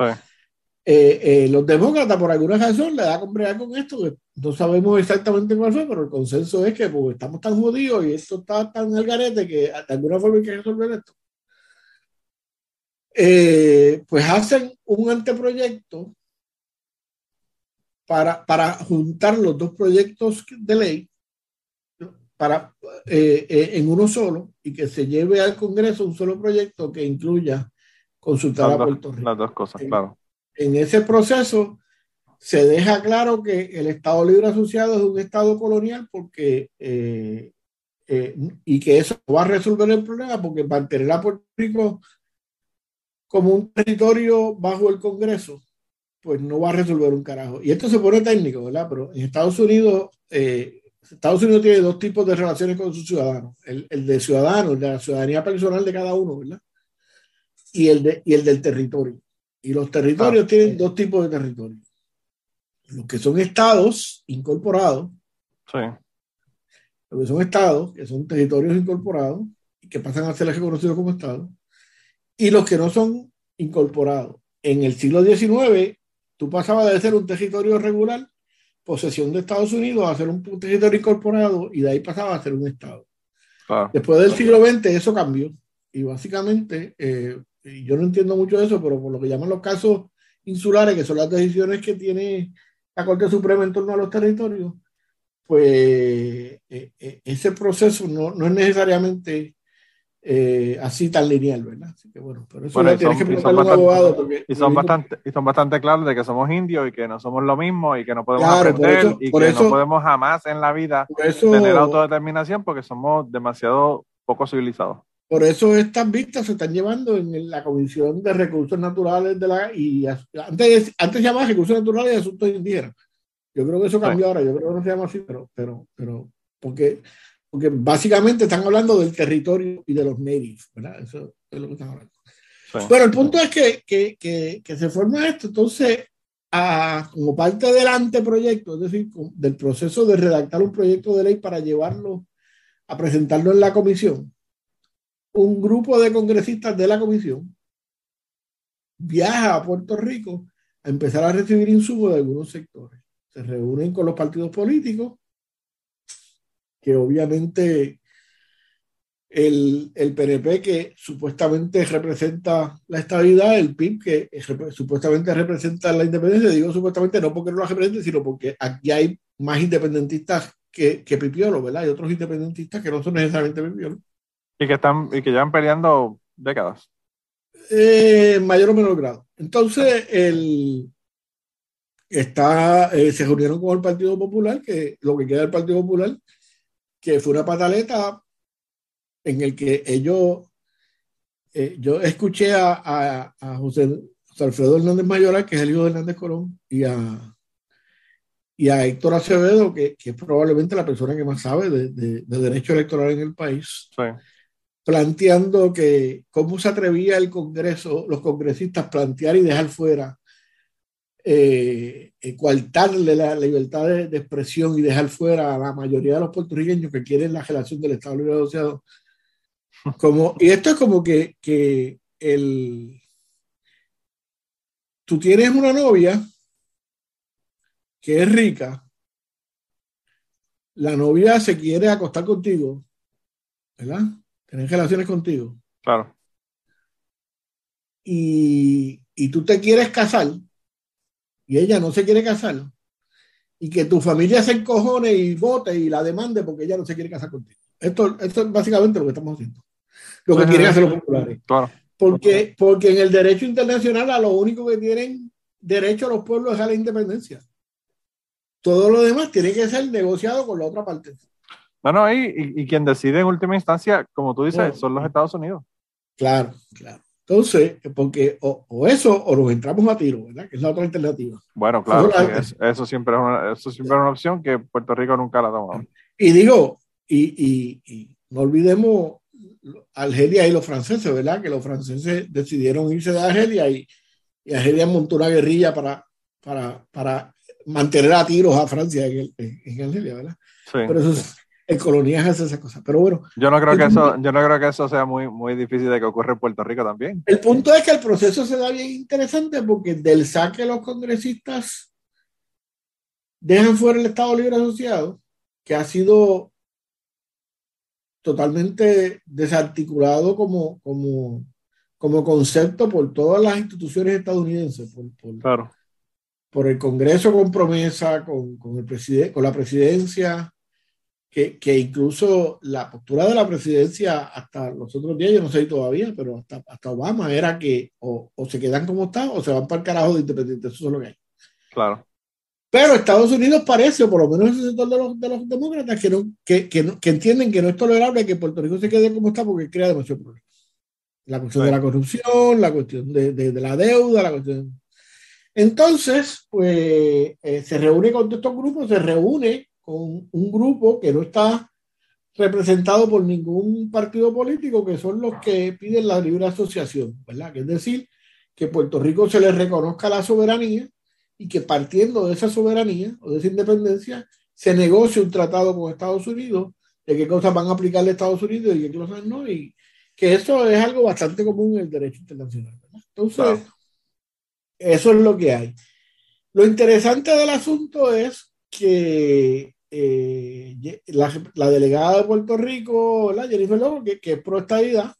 eh, eh, los demócratas, por alguna razón, le da con bregar con esto, que no sabemos exactamente cuál fue, pero el consenso es que pues, estamos tan jodidos y esto está tan al garete que de alguna forma hay que resolver esto. Eh, pues hacen un anteproyecto para, para juntar los dos proyectos de ley para, eh, eh, en uno solo y que se lleve al Congreso un solo proyecto que incluya consultar Las a Puerto Rico las dos cosas, Sí. claro. en ese proceso se deja claro que el Estado Libre Asociado es un Estado colonial porque eh, eh, y que eso va a resolver el problema porque mantener a Puerto Rico como un territorio bajo el Congreso, pues no va a resolver un carajo. Y esto se pone técnico, ¿verdad? Pero en Estados Unidos, eh, Estados Unidos tiene dos tipos de relaciones con sus ciudadanos. El, el de ciudadanos, el de la ciudadanía personal de cada uno, ¿verdad? Y el, de, y el del territorio. Y los territorios Ah, tienen sí. dos tipos de territorios. Los que son estados incorporados, Sí. los que son estados, que son territorios incorporados y que pasan a ser reconocidos como estados, y los que no son incorporados. En el siglo XIX, tú pasabas de ser un territorio regular, posesión de Estados Unidos, a ser un territorio incorporado, y de ahí pasaba a ser un estado. Claro. Después del siglo XX eso cambió y básicamente, eh, yo no entiendo mucho de eso, pero por lo que llaman los casos insulares, que son las decisiones que tiene la Corte Suprema en torno a los territorios, pues eh, eh, ese proceso no, no es necesariamente eh, así tan lineal, ¿verdad? Así que bueno, pero eso Bueno, lo tienes son- que preguntarle a un abogado porque Y son bastante, y son bastante claros de que somos indios y que no somos lo mismo y que no podemos Claro, por aprender eso- y por que eso- no podemos jamás en la vida eso, tener autodeterminación porque somos demasiado poco civilizados. por eso estas vistas se están llevando en la Comisión de Recursos Naturales de la y antes, antes se llamaba Recursos Naturales y Asuntos Indígenas. Yo creo que eso cambió ahora, yo creo que no se llama así, pero, pero, pero porque, porque básicamente están hablando del territorio y de los natives, ¿verdad? Eso es lo que están hablando. Sí. Bueno, el punto es que, que, que, que se forma esto, entonces, a- como parte del anteproyecto, es decir, del proceso de redactar un proyecto de ley para llevarlo a presentarlo en la comisión, un grupo de congresistas de la comisión viaja a Puerto Rico a empezar a recibir insumos de algunos sectores. Se reúnen con los partidos políticos, que obviamente el, el PNP que supuestamente representa la estabilidad, el PIB que rep- supuestamente representa la independencia, digo supuestamente no porque no la represente, sino porque aquí hay más independentistas que, que Pipiolo, ¿verdad? Hay otros independentistas que no son necesariamente Pipiolo. Y que están, y que llevan peleando décadas. Eh, en mayor o menor grado. Entonces, el, está, eh, se reunieron con el Partido Popular, que lo que queda del Partido Popular, que fue una pataleta en el que ellos, eh, yo escuché a, a, a José, José Alfredo Hernández Mayoral, que es el hijo de Hernández Colón, y a, y a Héctor Acevedo, que, que es probablemente la persona que más sabe de, de- de derecho electoral en el país Sí. planteando que cómo se atrevía el Congreso, los congresistas, plantear y dejar fuera, eh, eh, coartarle la libertad de, de expresión y dejar fuera a la mayoría de los puertorriqueños que quieren la relación del Estado Libre Asociado. Como, y esto es como que, que el, tú tienes una novia que es rica, la novia se quiere acostar contigo, ¿verdad? Tener relaciones contigo. Claro. Y, y tú te quieres casar y ella no se quiere casar y que tu familia se encojone y vote y la demande porque ella no se quiere casar contigo. Esto, esto es básicamente lo que estamos haciendo. Lo que Ajá. quieren hacer los populares. Claro. Porque, porque en el derecho internacional a lo único que tienen derecho los pueblos es a la independencia. Todo lo demás tiene que ser negociado con la otra parte. No, no, y, y, y quien decide en última instancia, como tú dices, son los Estados Unidos. Claro, claro. Entonces, porque o, o eso o nos entramos a tiro, ¿verdad? Que es la otra alternativa. Bueno, claro, Eso sí, siempre es una, eso siempre es una opción que Puerto Rico nunca la ha tomado. Y digo, y, y- y no olvidemos Argelia y los franceses, ¿verdad? Que los franceses decidieron irse de Argelia y, y Argelia montó una guerrilla para, para, para mantener a tiros a Francia en, el- en- en Argelia, ¿verdad? Sí. Pero eso es, el coloniaje hace esas cosas. Pero bueno, Yo no creo el que eso, yo no creo que eso sea muy, muy difícil de que ocurra en Puerto Rico también. el punto es que el proceso se da bien interesante porque del saque los congresistas dejan fuera el Estado Libre Asociado, que ha sido totalmente desarticulado como, como, como concepto por todas las instituciones estadounidenses, por, por, Claro. por el Congreso con promesa, con, con, el preside- con la presidencia, que, que incluso la postura de la presidencia hasta los otros días, yo no sé todavía, pero hasta, hasta Obama era que o, o se quedan como están o se van para el carajo de independiente, eso es lo que hay. Claro. Pero Estados Unidos parece, o por lo menos ese sector de los, de los demócratas, que, no, que, que, no- que entienden que no es tolerable que Puerto Rico se quede como está porque crea demasiado problema. La cuestión Sí. de la corrupción, la cuestión de, de- de la deuda, la cuestión. Entonces, pues eh, se reúne con estos grupos, se reúne con un grupo que no está representado por ningún partido político, que son los que piden la libre asociación, ¿verdad? Que es decir, que Puerto Rico se le reconozca la soberanía y que partiendo de esa soberanía o de esa independencia se negocie un tratado con Estados Unidos de qué cosas van a aplicarle a Estados Unidos y qué cosas no, y que eso es algo bastante común en el derecho internacional. ¿verdad? Entonces, Claro. eso es lo que hay. Lo interesante del asunto es que eh, la, la delegada de Puerto Rico, ¿verdad? Jennifer Lobo, que, que es pro estadidad,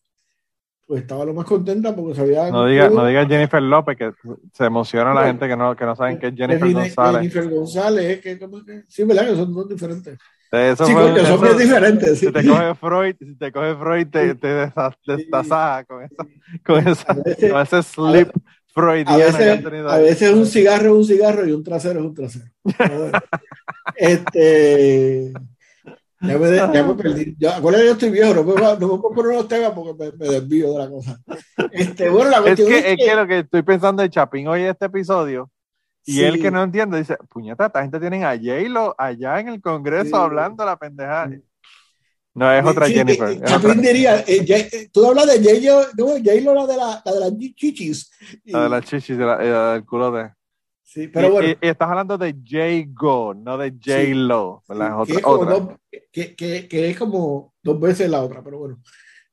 pues estaba lo más contenta porque sabía. No diga, no diga Jennifer López, que se emociona la gente que no, que no saben que es Jennifer González. Jennifer González, que, que, sí, ¿verdad? Que son dos diferentes. Eso sí, fue- son bien diferentes. Si sí. te coge Freud, si te coge Freud, te, te con, esa, con, esa, veces- con ese slip A freudiano que han veces, tenido a veces un cigarro es un cigarro y un trasero es un trasero. Este. Ya me, de- ya me perdí. Yo, acuérdate, yo estoy viejo, no me, no me puedo poner unos temas porque me, me desvío de la cosa. Este, bueno, la Es que, es que- que lo que estoy pensando de Chapín hoy en este episodio, y sí, él que no entiende, dice, puñeta, esta gente tiene a J-Lo allá en el Congreso Sí. hablando la pendejada. No, es otra Jennifer. eh, es Chapín otra- diría, eh, eh, tú hablas de J-Lo, no, J-Lo la de, la, la de las chichis. Y- la de la chichis, de la- eh, la del culo de... sí, pero y, bueno. y- y estás hablando de J-Go, no de J-Lo, que, Es como otra. dos- que- que- que es como dos veces la otra, pero bueno.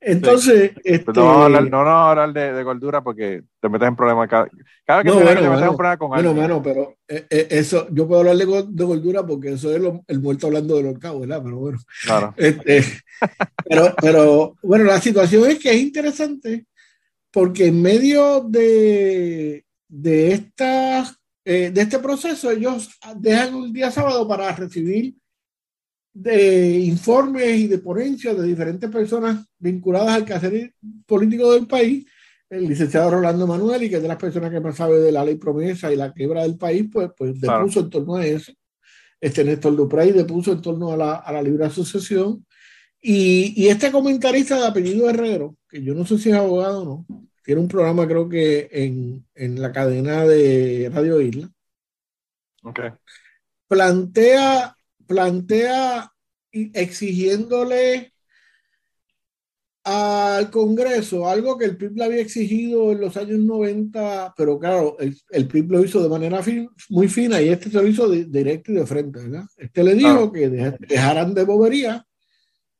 Entonces, este, no vamos a hablar, no vamos a hablar de, de gordura porque te metes en problemas. Cada, cada vez que No, te, bueno, te metes en bueno. problema con Bueno, alguien. mano, pero eh, eh, eso, yo puedo hablar de, de gordura porque eso es lo- el muerto hablando del horcado, ¿verdad? Pero bueno, Claro. este, pero, pero bueno, la situación es que es interesante porque en medio de, de, esta, eh, de este proceso, ellos dejan un día sábado para recibir de informes y de ponencias de diferentes personas vinculadas al quehacer político del país. El licenciado Rolando Manuel, y que es de las personas que más sabe de la ley promesa y la quiebra del país, pues, pues Claro. depuso en torno a eso. Este Néstor Duprey depuso en torno a la, a la libre asociación. Y, y este comentarista de apellido Herrero, que yo no sé si es abogado o no, tiene un programa creo que en, en la cadena de Radio Isla, Ok. plantea, plantea exigiéndole al Congreso algo que el PIB le había exigido en los años 90, pero claro, el, el PIB lo hizo de manera fin- muy fina y este se lo hizo de- directo y de frente, ¿verdad? Este le dijo Claro. que deja- dejaran de bobería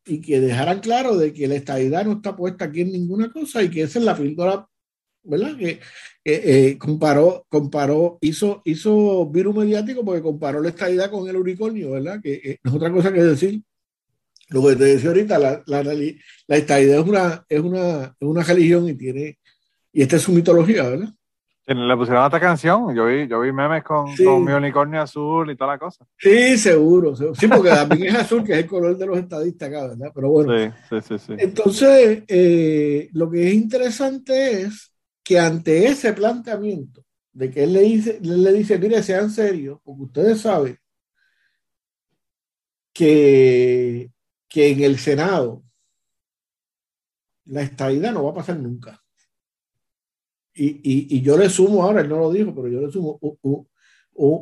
y que dejaran claro de que la estadidad no está puesta aquí en ninguna cosa y que esa es la píldora, ¿verdad? Que que, eh, comparó, comparó, hizo, hizo virus mediático porque comparó la estadidad con el unicornio, ¿verdad? Que eh, no es otra cosa que decir. Lo que te decía ahorita, la, la, la es una, es, una, es una religión y tiene, y esta es su mitología, ¿verdad? Le pusieron otra canción. Yo vi, yo vi memes con, Sí. con mi unicornio azul y toda la cosa. Sí, seguro, seguro. Sí, porque también es azul, que es el color de los estadistas acá, ¿verdad? Pero bueno. Sí, sí, sí. sí. Entonces, eh, lo que es interesante es que ante ese planteamiento de que él le dice, él le dice, mire, sean serios, porque ustedes saben que, que en el Senado la estadidad no va a pasar nunca. Y, y, y yo le sumo ahora, él no lo dijo, pero yo le sumo un,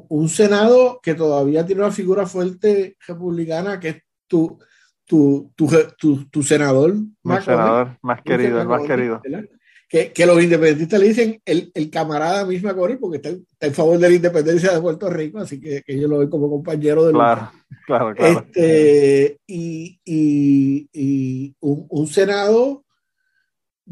un- Senado que todavía tiene una figura fuerte republicana que es tu, tu, tu, tu, tu senador McConnell, senador más querido, el más querido. Que, que los independentistas le dicen el, el camarada mismo McConnell porque está, está en favor de la independencia de Puerto Rico, así que, que ellos lo ven como compañero de. Claro, claro, claro. Este, y y- y un, un Senado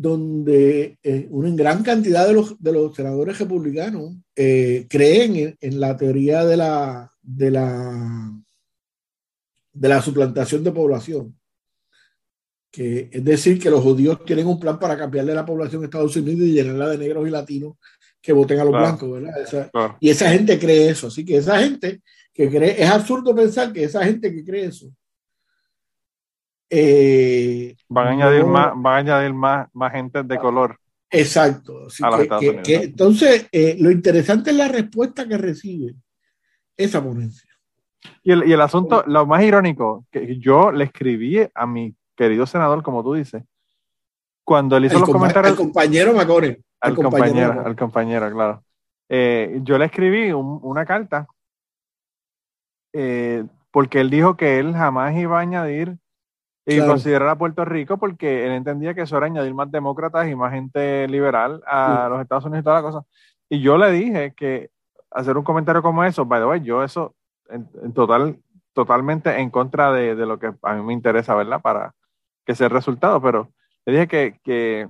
donde eh, una gran cantidad de los, de los senadores republicanos eh, creen en, en la teoría de la, de, la, de la suplantación de población. Que, es decir, que los judíos tienen un plan para cambiarle la población a Estados Unidos y llenarla de negros y latinos que voten a los Claro. blancos, ¿verdad? Esa- claro. y esa gente cree eso. Así que esa gente que cree, es absurdo pensar que esa gente que cree eso. Eh, Van a añadir, no- más, van a añadir más, más gente de color. Exacto. Así a los que- Estados que- entonces, eh, lo interesante es la respuesta que recibe esa ponencia. Y el, y el asunto, lo más irónico, que yo le escribí a mi querido senador, como tú dices, cuando él hizo los comentarios. al compañero Macone. al compañero, al compañero, claro. Eh, yo le escribí un- una carta eh, porque él dijo que él jamás iba a añadir y Claro. considerar a Puerto Rico porque él entendía que eso era añadir más demócratas y más gente liberal a Sí. los Estados Unidos y toda la cosa. Y yo le dije que hacer un comentario como eso, by the way, yo eso en, en total, totalmente en contra de, de lo que a mí me interesa, ¿verdad? Para que sea el resultado, pero le dije que, que,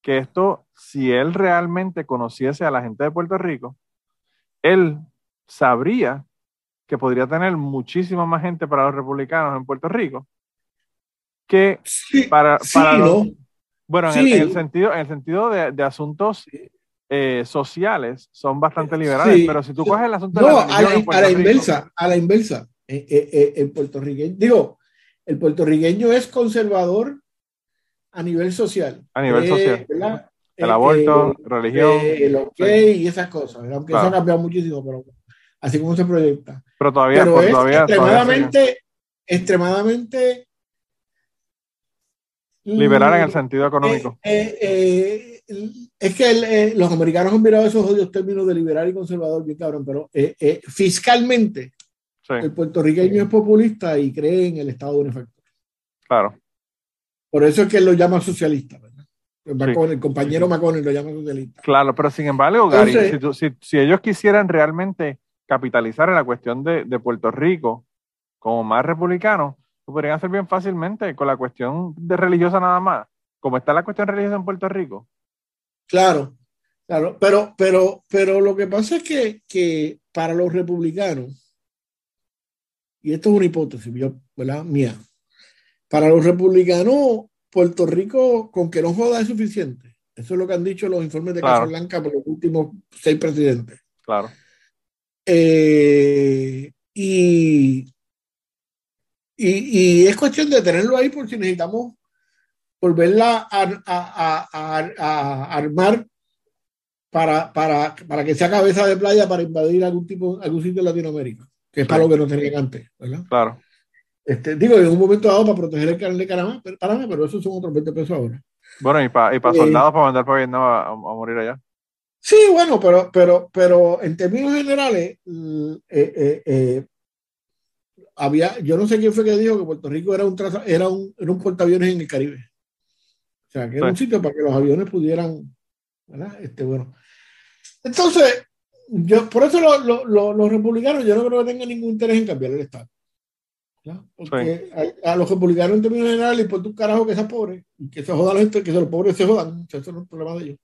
que esto, si él realmente conociese a la gente de Puerto Rico, él sabría que podría tener muchísima más gente para los republicanos en Puerto Rico que Sí, para, sí, para los- ¿no? Bueno, en, el, en el sentido, en el sentido de, de asuntos eh, sociales son bastante liberales, pero si tú coges el asunto de No, la a la, a la Rico- inversa, a la inversa. Eh, eh, eh, el puertorriqueño, digo, el puertorriqueño es conservador a nivel social. A nivel Eh, social. ¿verdad? El aborto, eh, religión, sí. gays y esas cosas, ¿verdad? aunque Claro. eso ha cambiado muchísimo, pero así como se proyecta. pero todavía, Pero pues, es todavía, todavía extremadamente, liberal en el mm, sentido económico. eh, eh, eh, es que el, eh, los americanos han mirado esos odios términos de liberal y conservador, bien cabrón, pero eh, eh, fiscalmente sí, el puertorriqueño es populista y cree en el Estado benefactor. claro. Por eso es que él lo llama socialista, ¿verdad? El, Macon- el compañero Maconi lo llama socialista. Claro, pero sin embargo, Gary, Entonces- si, tú- si- si ellos quisieran realmente capitalizar en la cuestión de, de Puerto Rico como más republicanos, lo podrían hacer bien fácilmente con la cuestión de religiosa nada más. Como está la cuestión religiosa en Puerto Rico. Claro, claro, pero, pero, pero lo que pasa es que, que para los republicanos, y esto es una hipótesis, yo, ¿verdad? Mía, para los republicanos, Puerto Rico, con que no joda es suficiente. Eso es lo que han dicho los informes de Claro. Casablanca por los últimos seis presidentes. Claro. Eh, y, y, y es cuestión de tenerlo ahí por si necesitamos volverla a, a- a- a- a armar para, para, para que sea cabeza de playa para invadir algún tipo, algún sitio de Latinoamérica, que es para lo que no tenían antes, ¿verdad? Claro. Este, digo, en un momento dado para proteger el canal de Panamá, pero, Panamá, pero esos son otros 20 pesos ahora. Bueno, y para y pa Eh, soldados para mandar para Vietnam a, a morir allá. Sí, bueno, pero, pero, pero en términos generales, eh, eh, había, yo no sé quién fue que dijo que Puerto Rico era un, traza- era un, era un portaaviones en el Caribe. O sea, que era Sí. un sitio para que los aviones pudieran, ¿verdad? Este, bueno. Entonces, yo, por eso lo- lo- lo- los republicanos, yo no creo que tengan ningún interés en cambiar el Estado. ¿ya? Porque a, a los republicanos en términos generales les importa un carajo que sean pobres y que se jodan la gente, que los pobres se jodan. Eso no es un problema de ellos.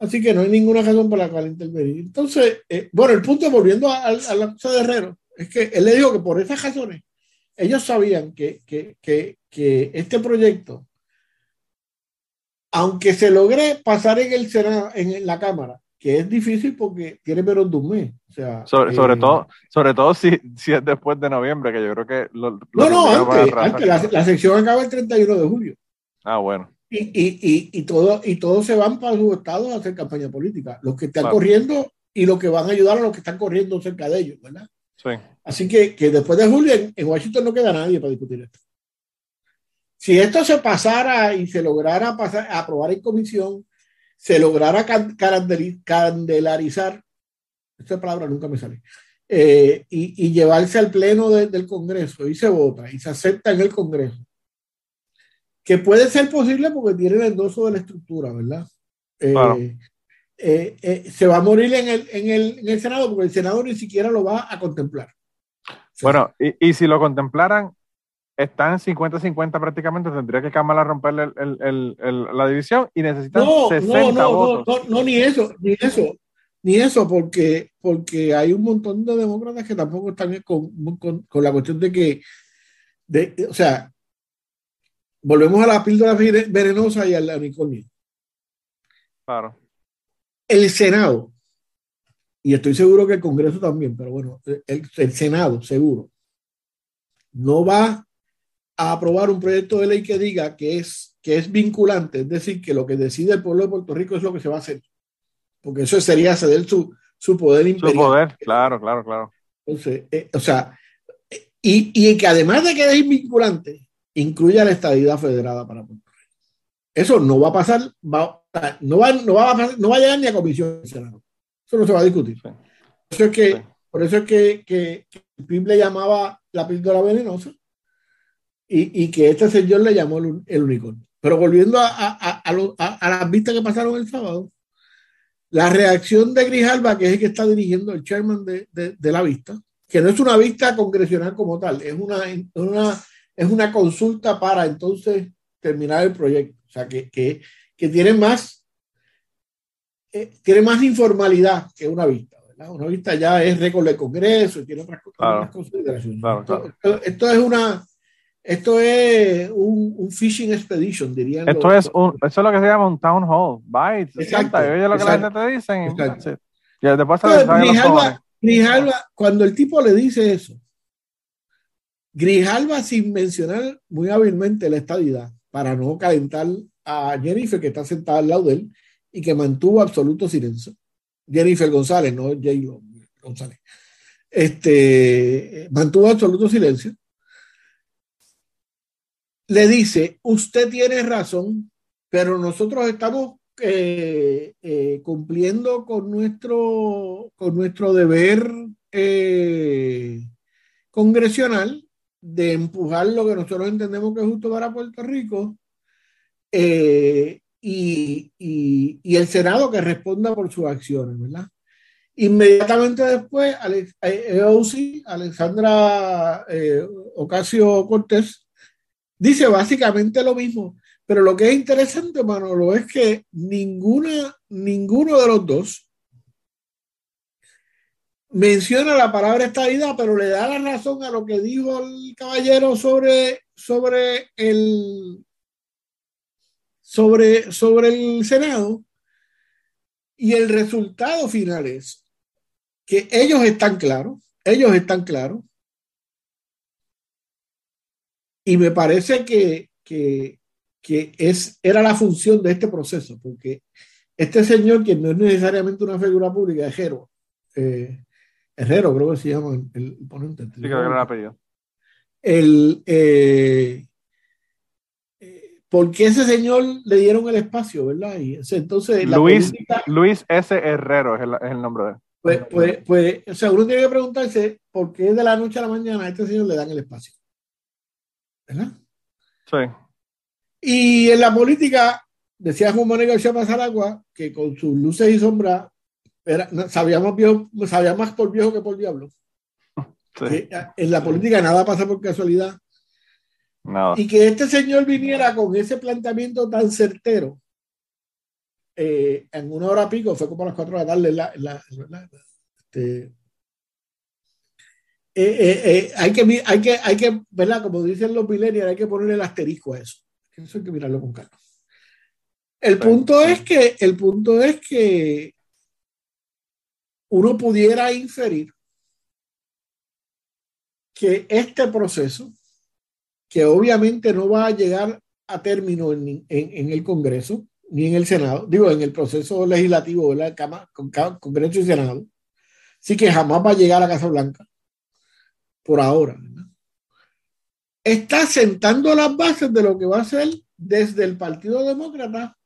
Así que no hay ninguna razón por la cual intervenir. Entonces, eh, bueno, el punto, volviendo a, a- a la cosa de Herrero, es que él le dijo que por esas razones, ellos sabían que, que, que, que este proyecto, aunque se logre pasar en el Senado, en la Cámara, que es difícil porque tiene menos de un mes. O sea, Sobre, eh, sobre todo, sobre todo si, si es después de noviembre, que yo creo que lo, lo No, no, antes, antes la, la sección acaba el 31 de julio. Ah, bueno. Y, y, y, y, todo, y todos se van para sus estados a hacer campaña política. Los que están Claro. corriendo y los que van a ayudar a los que están corriendo cerca de ellos, ¿verdad? Sí. Así que, que después de julio en, en Washington no queda nadie para discutir esto. Si esto se pasara y se lograra pasar, aprobar en comisión, se lograra can- candelarizar, esta palabra nunca me sale, eh, y, y llevarse al pleno de- del Congreso y se vota y se acepta en el Congreso, que puede ser posible porque tiene el endoso de la estructura, ¿verdad? Eh, Claro. Eh, eh, se va a morir en el, en, el, en el Senado porque el Senado ni siquiera lo va a contemplar. Bueno, y, y si lo contemplaran, están 50-50 prácticamente, tendría que Kamala romperle el- el- el- el- la división y necesitan no, 60 no, no, no, votos. no, no, ni eso, ni eso, ni eso, porque, porque hay un montón de demócratas que tampoco están con, con, con la cuestión de que, de, o sea, volvemos a la píldora vene- venenosa y al unicornio. Claro. El Senado, y estoy seguro que el Congreso también, pero bueno, el, el Senado, seguro, no va a aprobar un proyecto de ley que diga que es, que es vinculante, es decir, que lo que decide el pueblo de Puerto Rico es lo que se va a hacer. Porque eso sería ceder su, su poder Su imperial. poder, claro, claro, claro. Entonces, eh, o sea, eh, y, y que además de que es vinculante, incluya la estadidad federada para Puerto Rico. Eso no va a pasar, va- no, va, no, va a no va a llegar ni a comisión Senado. Eso no se va a discutir. Por eso es que, por eso es que, que, que el PIB le llamaba la píldora venenosa y, y que este señor le llamó el, el unicornio. Pero volviendo a, a, lo- a las vistas que pasaron el sábado, la reacción de Grijalba, que es el que está dirigiendo el chairman de, de, de la vista, que no es una vista congresional como tal, es una, una, es una consulta para entonces terminar el proyecto. O sea, que, que, que tiene más eh, tiene más informalidad que una vista. ¿verdad? Una vista ya es récord del Congreso y tiene otras cosas. Claro. otras consideraciones. Claro, esto, claro. esto- esto es una Esto es un, un fishing expedition, dirían. Esto los- es un, eso es lo que se llama un town hall. Se Exacto, sienta y oye lo que la exacto, gente te dice. y después se Grijalva, cuando el tipo le dice eso, Grijalva sin mencionar muy hábilmente la estadidad, para no calentar a Jennifer, que está sentada al lado de él, y que mantuvo absoluto silencio. Jennifer González, no J. González. Este, mantuvo absoluto silencio. Le dice, usted tiene razón, pero nosotros estamos eh, eh, cumpliendo con nuestro, con nuestro deber eh, congresional de empujar lo que nosotros entendemos que es justo para Puerto Rico eh, y, el Senado que responda por sus acciones, ¿verdad? Inmediatamente después, Alex- eh, Alexandra eh, Ocasio Cortés, dice básicamente lo mismo. Pero lo que es interesante, Manolo, es que ninguna, ninguno de los dos menciona la palabra estadidad, pero le da la razón a lo que dijo el caballero sobre, sobre el sobre, sobre el Senado. Y el resultado final es que ellos están claros, ellos están claros. Y me parece que, que, que es, era la función de este proceso, porque este señor, quien no es necesariamente una figura pública, Herrero, eh, Herrero creo que se llama el, el ponente. Sí, que el. El, eh, porque ese señor le dieron el espacio, ¿verdad? Y entonces la Luis, política- Luis S. Herrero es el, es el nombre de él. pues, pues, pues, o sea, uno tiene que preguntarse por qué de la noche a la mañana a este señor le dan el espacio. ¿Verdad? Sí. Y en la política, decía Juan Manuel García Pasaragua, que con sus luces y sombras era, no, sabía, más viejo- sabía más por viejo que por diablo. sí. Que en la política nada pasa por casualidad. Y que este señor viniera con ese planteamiento tan certero eh, en una hora pico, fue como a las cuatro de la tarde. la- la- la- este, eh, eh, eh, hay que, hay que, hay que, ¿verdad? Como dicen los millennials, hay que ponerle el asterisco a eso. Eso hay que mirarlo con calma. El punto es que, el punto es que uno pudiera inferir que este proceso, que obviamente no va a llegar a término en, en- en el Congreso ni en el Senado, digo, en el proceso legislativo, ¿verdad? Cama- con Congreso y Senado, sí que jamás va a llegar a Casa Blanca, por ahora. ¿verdad? Está sentando las bases de lo que va a ser desde el Partido Demócrata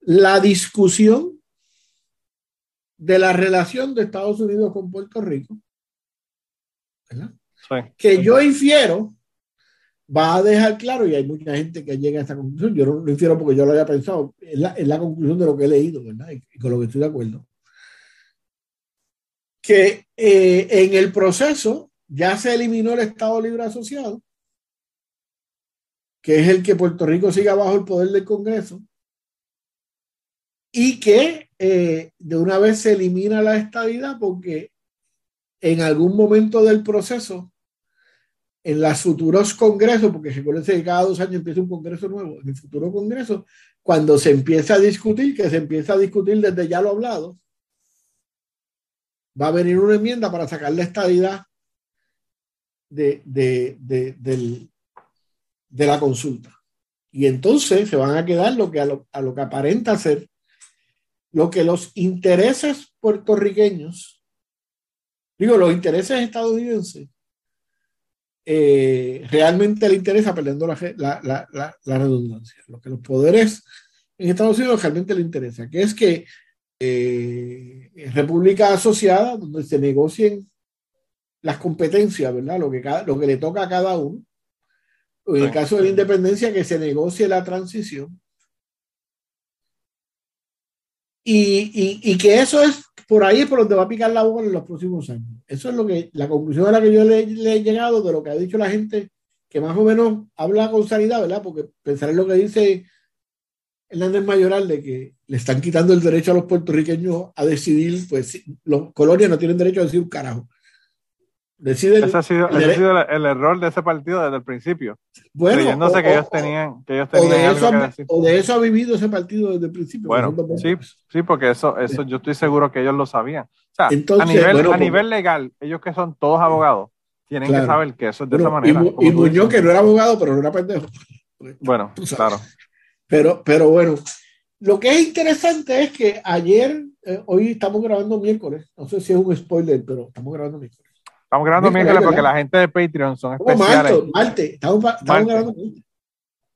la discusión de la relación de Estados Unidos con Puerto Rico, ¿verdad? Sí. que yo infiero va a dejar claro, y hay mucha gente que llega a esta conclusión, yo no lo infiero porque yo lo había pensado, es la, es la conclusión de lo que he leído, ¿verdad? Y, y con lo que estoy de acuerdo. Que eh, en el proceso ya se eliminó el Estado Libre Asociado, que es el que Puerto Rico siga bajo el poder del Congreso, y que eh, de una vez se elimina la estabilidad porque en algún momento del proceso en los futuros congresos, porque recuérdense que cada dos años empieza un congreso nuevo, en el futuro congreso, cuando se empieza a discutir, que se empieza a discutir desde ya lo hablado, va a venir una enmienda para sacar la estadidad de, de, de la consulta. Y entonces se van a quedar lo que a, lo, a lo que aparenta ser lo que los intereses puertorriqueños, digo, los intereses estadounidenses, eh, realmente le interesa, perdiendo la, la, la, redundancia, lo que los poderes en Estados Unidos realmente le interesa, que es que eh, República Asociada, donde se negocien las competencias, ¿verdad? Lo que, cada, lo que le toca a cada uno. O en el Sí. caso de la independencia, que se negocie la transición. Y, y, y que eso es por ahí es por donde va a picar la bola en los próximos años. Eso es lo que la conclusión a la que yo le, he llegado de lo que ha dicho la gente que más o menos habla con sanidad, ¿verdad? Porque pensar en lo que dice Hernández Mayoral de que le están quitando el derecho a los puertorriqueños a decidir, pues los colonias no tienen derecho a decir un carajo. Decide el- Ese ha sido, el ese ha sido el, el error de ese partido desde el principio. bueno, que ellos tenían, que ellos o de, tenían eso, ha- o de eso ha vivido ese partido desde el principio. Bueno, sí, sí, porque eso, eso yo estoy seguro que ellos lo sabían. O sea, Entonces, a nivel, bueno, a pues- nivel legal, ellos que son todos abogados, tienen que saber que eso es de Bueno, esa manera. y, y Muñoz, que no era abogado, pero no era pendejo. Bueno, claro. Pero, pero bueno, lo que es interesante es que ayer, eh, hoy estamos grabando miércoles, no sé si es un spoiler, pero estamos grabando miércoles. Estamos grabando Miércoles, porque la gente de Patreon son especiales. martes, martes, estamos, estamos Martes. grabando.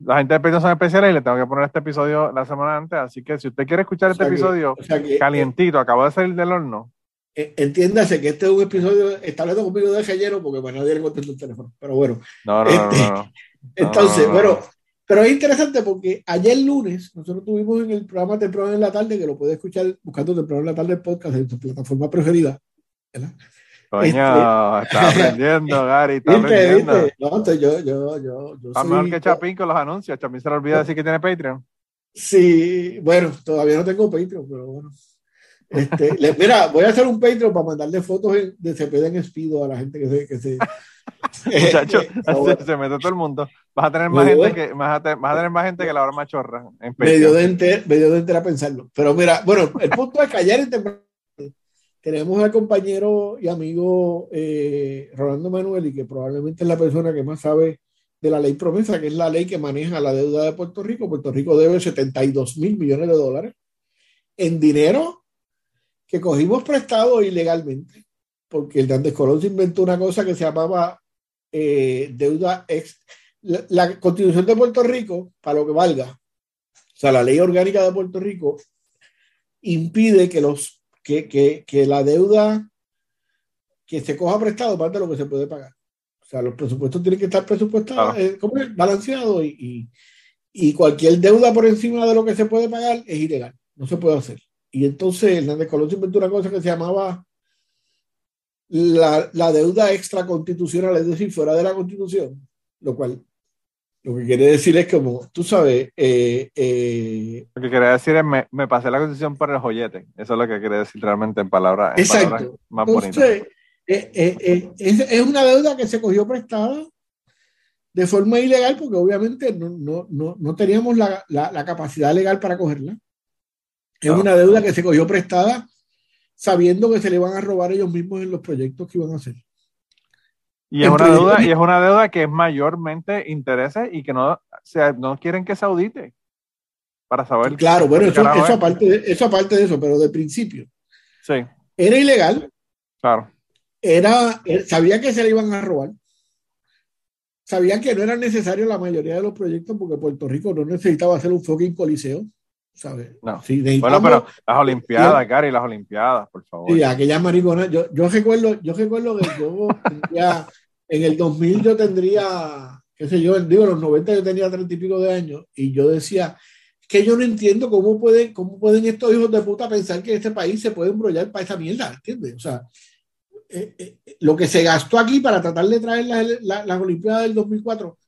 La gente de Patreon son especiales y le tengo que poner este episodio la semana antes. Así que si usted quiere escuchar O este que- episodio o sea que, calientito, acabó de salir del horno. eh, entiéndase que este es un episodio, está hablando conmigo de Gallero porque bueno, nadie le contestó el teléfono. Pero bueno, No, no, no, Este- no, no. entonces, no, no, bueno, no. pero es interesante porque ayer lunes nosotros tuvimos en el programa Temprano en la Tarde, que lo puede escuchar buscando Temprano en la Tarde el podcast en su plataforma preferida. ¿verdad? Coño, este- está aprendiendo, Gary, está ¿Viste? aprendiendo. ¿Viste? No, yo, yo, yo, yo Está soy- mejor que Chapín con los anuncios. Chapín se le olvida decir que tiene Patreon. Sí, bueno, todavía no tengo Patreon, pero bueno. Este, le- mira, voy a hacer un Patreon para mandarle fotos de Cepeda en Espido a la gente que se. Que se Muchacho, pero bueno, se, se mete todo el mundo. Vas a tener más Me gente que, vas a, te- vas a tener más gente que la hora machorra en me dio de enter, me dio de entera pensarlo. Pero mira, bueno, el punto es que ayer temprano tenemos al compañero y amigo eh, Rolando Manuel, y que probablemente es la persona que más sabe de la ley promesa, que es la ley que maneja la deuda de Puerto Rico. Puerto Rico debe 72 mil millones de dólares en dinero que cogimos prestado ilegalmente, porque el Hernández Colón se inventó una cosa que se llamaba eh, deuda ex. La, la constitución de Puerto Rico, para lo que valga, o sea, la ley orgánica de Puerto Rico impide que, los, que, que, que la deuda que se coja prestado más de lo que se puede pagar. O sea, los presupuestos tienen que estar presupuestados, Claro. eh, balanceados y, y, y cualquier deuda por encima de lo que se puede pagar es ilegal, no se puede hacer. Y entonces Hernández Colón se inventó una cosa que se llamaba la, la deuda extraconstitucional, es decir, fuera de la constitución, lo cual lo que quiere decir es como, tú sabes, eh, eh, Lo que quería decir es, me, me pasé la constitución por el joyete. Eso es lo que quiere decir realmente en palabras, en Exacto. palabras más bonitas. Entonces, eh, eh, es, es una deuda que se cogió prestada de forma ilegal porque obviamente no, no, no, no teníamos la, la, la capacidad legal para cogerla. Es una deuda que se cogió prestada sabiendo que se le iban a robar ellos mismos en los proyectos que iban a hacer. Y es una deuda, y es una deuda que es mayormente intereses y que no, o sea, no quieren que se audite para saber. Claro, bueno, eso, eso, es. aparte de, eso aparte de eso, pero de principio. Sí, Era ilegal, claro. era, eh, sabía que se le iban a robar. Sabían que no era necesario la mayoría de los proyectos porque Puerto Rico no necesitaba hacer un fucking coliseo, ¿sabes? No. Sí, Bueno, pero las Olimpiadas, Gary, las Olimpiadas, por favor. Sí, aquella maricona. Yo, yo recuerdo, yo recuerdo que yo tendría, en el 2000 yo tendría, qué sé yo, digo, en los 90 yo tenía treinta y pico de años y yo decía que yo no entiendo cómo pueden, cómo pueden estos hijos de puta pensar que este país se puede embrollar para esa mierda, ¿entiendes? O sea, eh, eh, lo que se gastó aquí para tratar de traer las, las, las Olimpiadas del 2004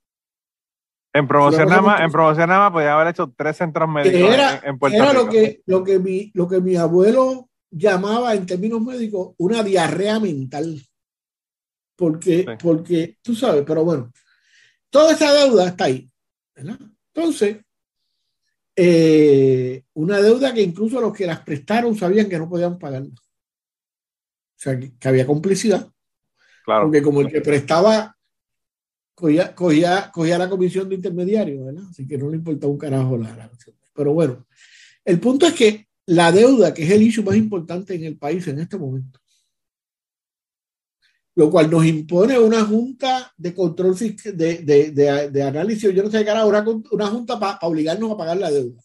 En promoción nada más, en promoción nada más podía haber hecho tres centros médicos era, en, en Puerto era Rico. lo que, lo, que mi, lo que mi abuelo llamaba en términos médicos una diarrea mental. Porque, Sí. porque tú sabes, pero bueno, toda esa deuda está ahí. ¿verdad? Entonces, eh, una deuda que incluso los que las prestaron sabían que no podían pagarla. O sea, que, que había complicidad. Claro. Porque como el que prestaba cogía, cogía, cogía la comisión de intermediario, ¿verdad? Así que no le importaba un carajo la, la Pero bueno, el punto es que la deuda, que es el issue más importante en el país en este momento, lo cual nos impone una junta de control de, de, de, de análisis, yo no sé qué carajo, una, una junta para obligarnos a pagar la deuda.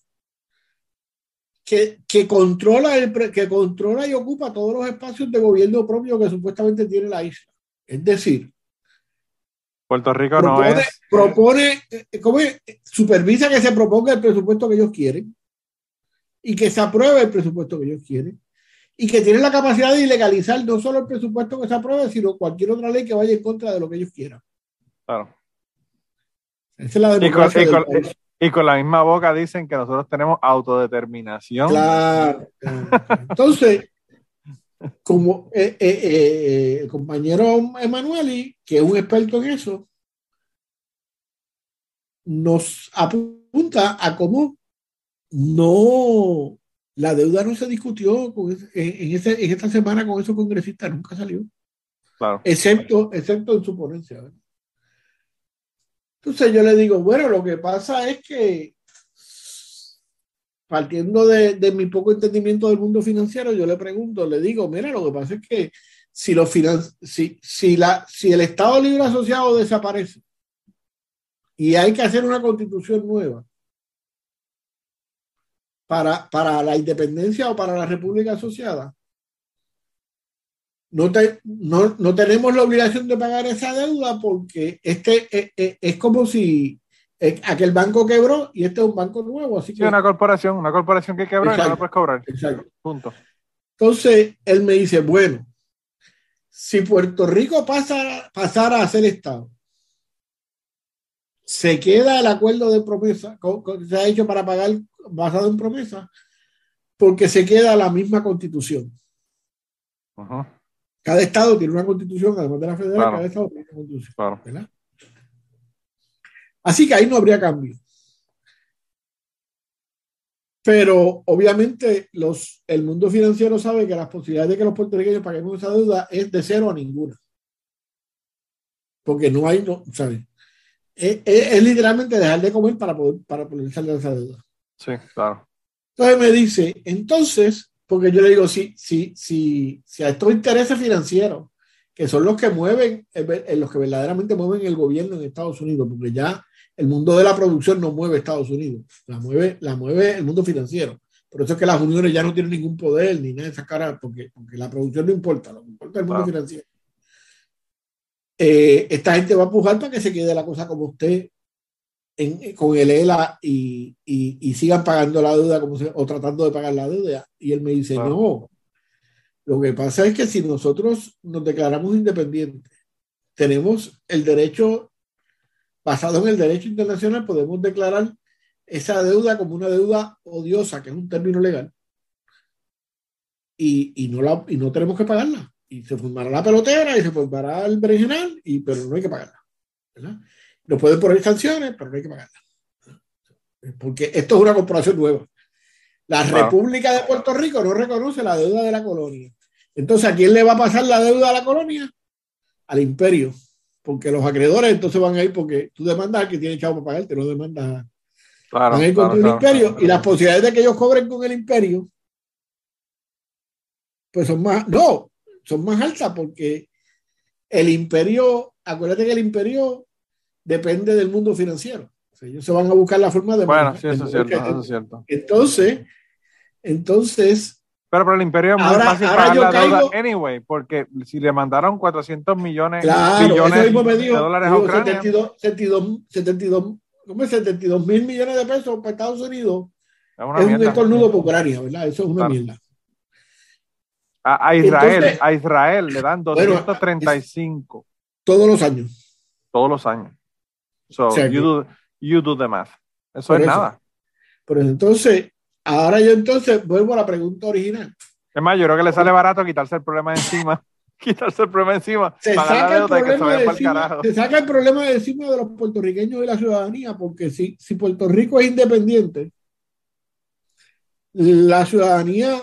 Que, que, controla el, que controla y ocupa todos los espacios de gobierno propio que supuestamente tiene la isla. Es decir, Puerto Rico no es. propone eh, ¿cómo es? supervisa que se proponga el presupuesto que ellos quieren y que se apruebe el presupuesto que ellos quieren y que tiene la capacidad de ilegalizar no solo el presupuesto que se apruebe, sino cualquier otra ley que vaya en contra de lo que ellos quieran. Claro. Esa es la Y con, democracia y del con- y con la misma boca dicen que nosotros tenemos autodeterminación. Claro, claro. Entonces, como eh, eh, eh, el compañero Emanueli, que es un experto en eso, nos apunta a cómo no, la deuda no se discutió con, en, ese, en, esta semana con esos congresistas, nunca salió. Claro. Excepto, excepto en su ponencia. Entonces yo le digo, bueno, lo que pasa es que partiendo de, de, mi poco entendimiento del mundo financiero, yo le pregunto, le digo, mira, lo que pasa es que si, los finan si, si, la, si el Estado Libre Asociado desaparece y hay que hacer una constitución nueva para, para la independencia o para la República Asociada, no, te, no, no, tenemos la obligación de pagar esa deuda porque este es, es, es como si aquel banco quebró y este es un banco nuevo. Así que, sí, una corporación, una corporación que quebró exacto, y no la puedes cobrar. Exacto. Punto. Entonces, él me dice, bueno, si Puerto Rico pasa, pasara a ser Estado, se queda el acuerdo de promesa que se ha hecho para pagar basado en promesa, porque se queda la misma constitución. -huh. Cada estado tiene una constitución, además de la federal, Claro. cada estado tiene una constitución. Claro. ¿verdad? Así que ahí no habría cambio. Pero obviamente los, el mundo financiero sabe que las posibilidades de que los puertorriqueños paguemos esa deuda es de cero a ninguna. Porque no hay, no, ¿sabes? Es, es, es literalmente dejar de comer para poder, para poder salir de esa deuda. Sí, claro. Entonces me dice, entonces, porque yo le digo, si, si, si, si a estos intereses financieros, que son los que mueven, eh, los que verdaderamente mueven el gobierno en Estados Unidos, porque ya el mundo de la producción no mueve Estados Unidos, la mueve, la mueve el mundo financiero. Por eso es que las uniones ya no tienen ningún poder ni nada de esa cara, porque, porque la producción no importa, lo que importa es el mundo financiero. Eh, esta gente va a empujar para que se quede la cosa como usted en, con el ELA y, y, y, sigan pagando la deuda como se, o tratando de pagar la deuda. Y él me dice, no, lo que pasa es que si nosotros nos declaramos independientes, tenemos el derecho, basado en el derecho internacional, podemos declarar esa deuda como una deuda odiosa, que es un término legal, y, y, no, la, y no tenemos que pagarla. Y se formará la pelotera y se formará el berenjenal, y, pero no hay que pagarla. ¿verdad? Nos pueden poner sanciones, pero no hay que pagarla. Porque esto es una corporación nueva. La. República de Puerto Rico no reconoce la deuda de la colonia. Entonces, ¿a quién le va a pasar la deuda a la colonia? Al imperio. Porque los acreedores entonces van a ir porque tú demandas al que tiene chavo para pagarte, no demandas Claro. van a ir claro, contra el claro. imperio y las posibilidades de que ellos cobren con el imperio pues son más, no, son más altas porque el imperio, acuérdate que el imperio depende del mundo financiero. O sea, ellos se van a buscar la forma de... Bueno, sí, de es cierto, que- eso es cierto. Entonces, entonces, Pero para el imperio es muy Ahora- fácil ahora pagar la deuda caigo- anyway, porque si le mandaron 400 millones, claro, mismo me de dijo, dólares a dijo Ucrania, 72, 72, 72, ¿cómo es? 72 mil millones de pesos para Estados Unidos es una es un estornudo por Ucrania, ¿verdad? Eso es una Claro. mierda. A, a Israel, Entonces- a Israel le dan Bueno, 235 Todos los años. todos los años. So, O sea you, do, you do the math. Eso es eso. nada. Pero entonces, ahora yo entonces vuelvo a la pregunta original. Es más, yo creo que le sale barato quitarse el problema de encima. quitarse el problema de encima. Se saca, el problema de encima, se saca el problema de encima de los puertorriqueños y la ciudadanía, porque si, si Puerto Rico es independiente, la ciudadanía,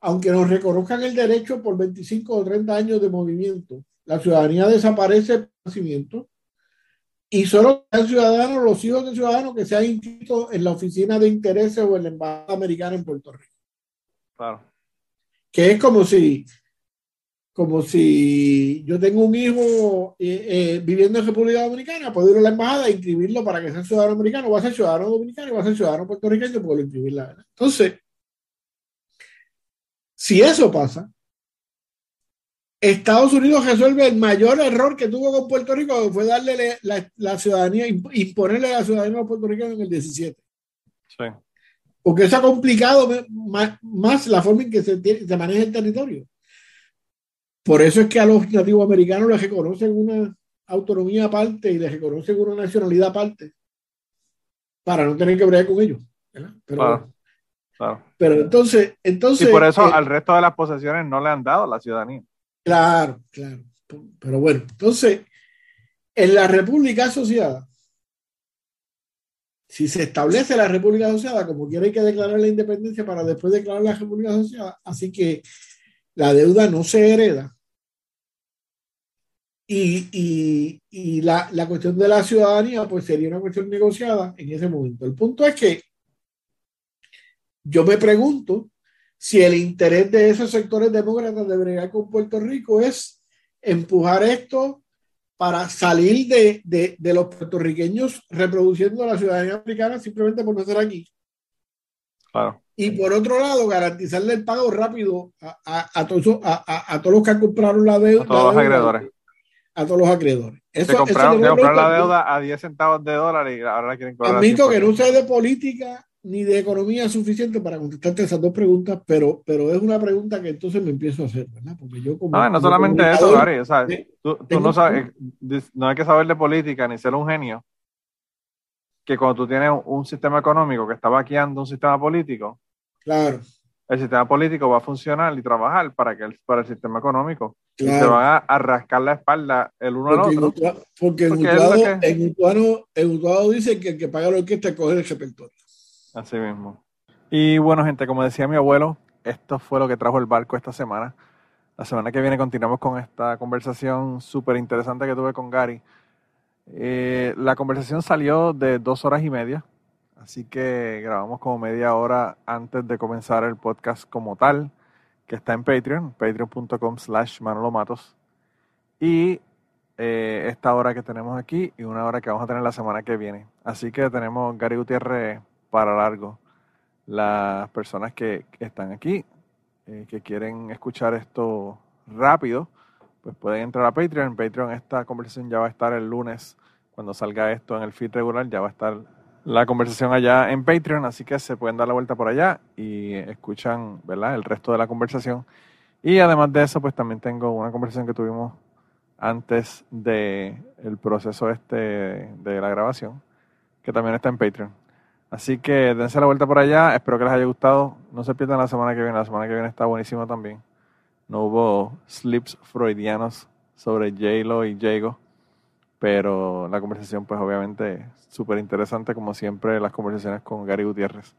aunque nos reconozcan el derecho por 25 o 30 años de movimiento, la ciudadanía desaparece por nacimiento y solo sean ciudadanos los hijos de ciudadanos que se han inscrito en la oficina de intereses o en la embajada americana en Puerto Rico. Claro. que es como si como si yo tengo un hijo eh, eh, viviendo en República Dominicana, puedo ir a la embajada e inscribirlo para que sea ciudadano americano, va a ser ciudadano dominicano y va a ser ciudadano puertorriqueño, puedo inscribirla. ¿verdad? Entonces, si eso pasa, Estados Unidos resuelve el mayor error que tuvo con Puerto Rico, que fue darle la, la ciudadanía, imponerle la ciudadanía a los puertorriqueños en el 17 Sí. porque eso ha complicado más, más la forma en que se, tiene- se maneja el territorio. Por eso es que a los nativos americanos les reconocen una autonomía aparte y les reconocen una nacionalidad aparte para no tener que bregar con ellos. ¿verdad? Pero, Claro. Claro. Pero entonces, entonces. Y por eso eh, al resto de las posesiones no le han dado la ciudadanía. Claro, claro. Pero bueno, entonces, en la República Asociada, si se establece la República Asociada, como quiera hay que declarar la independencia para después declarar la República Asociada, así que la deuda no se hereda. Y, y, y la, la cuestión de la ciudadanía, pues sería una cuestión negociada en ese momento. El punto es que yo me pregunto si el interés de esos sectores demócratas de bregar con Puerto Rico es empujar esto para salir de, de, de, los puertorriqueños reproduciendo la ciudadanía americana simplemente por no estar aquí. Claro. Y por otro lado, garantizarle el pago rápido a, a, a, todos, a, todos los que han comprado la deuda. A todos los acreedores. A todos los acreedores. Eso, que compraron, eso compraron la deuda a 10 centavos de dólar y ahora la quieren cobrar. Admito que no sé de política ni de economía suficiente para contestarte esas dos preguntas, pero, pero es una pregunta que entonces me empiezo a hacer, ¿verdad? Porque yo como, no, no como solamente eso, Gary, o sea, eh, tú, tú no sabes, no hay que saber de política ni ser un genio, que cuando tú tienes un sistema económico que está vaqueando un sistema político, Claro, el sistema político va a funcionar y trabajar para, que el, para el sistema económico. Y se claro. van a, a rascar la espalda el uno al Porque, en otro. Porque Porque es lo Utuado, que- en Utuado- en Utuado dice que el que paga la orquesta coge el repertorio. Así mismo. Y bueno, gente, como decía mi abuelo, esto fue lo que trajo el barco esta semana. La semana que viene continuamos con esta conversación súper interesante que tuve con Gary. Eh, la conversación salió de dos horas y media, así que grabamos como media hora antes de comenzar el podcast como tal, que está en Patreon, patreon.com slash Manolo Matos. Y eh, esta hora que tenemos aquí y una hora que vamos a tener la semana que viene. Así que tenemos Gary Gutiérrez para largo. Las personas que, están aquí, eh, que quieren escuchar esto rápido, pues pueden entrar a Patreon. En Patreon esta conversación ya va a estar el lunes, cuando salga esto en el feed regular, ya va a estar la conversación allá en Patreon, así que se pueden dar la vuelta por allá y escuchan ¿verdad? el resto de la conversación. Y además de eso, pues también tengo una conversación que tuvimos antes de el proceso este de la grabación, que también está en Patreon. Así que dense la vuelta por allá, espero que les haya gustado. No se pierdan la semana que viene, la semana que viene está buenísima también. No hubo slips freudianos sobre J-Lo y Jago, pero la conversación pues obviamente súper interesante como siempre las conversaciones con Gary Gutiérrez.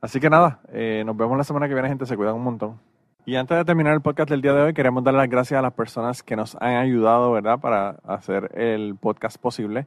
Así que nada, eh, nos vemos la semana que viene gente, se cuidan un montón. Y antes de terminar el podcast del día de hoy, queremos dar las gracias a las personas que nos han ayudado, ¿verdad?, para hacer el podcast posible.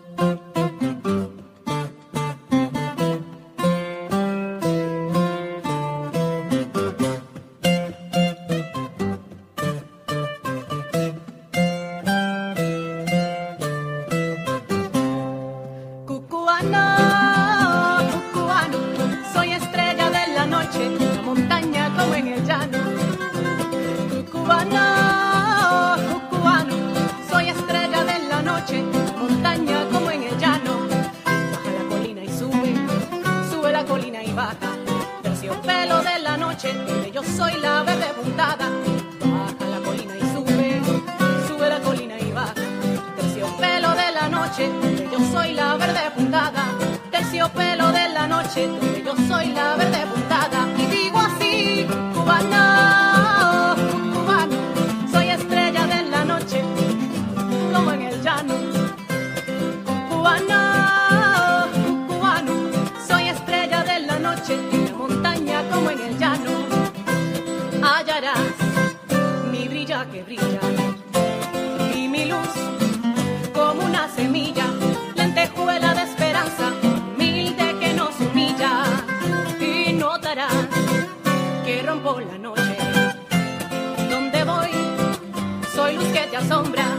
Soy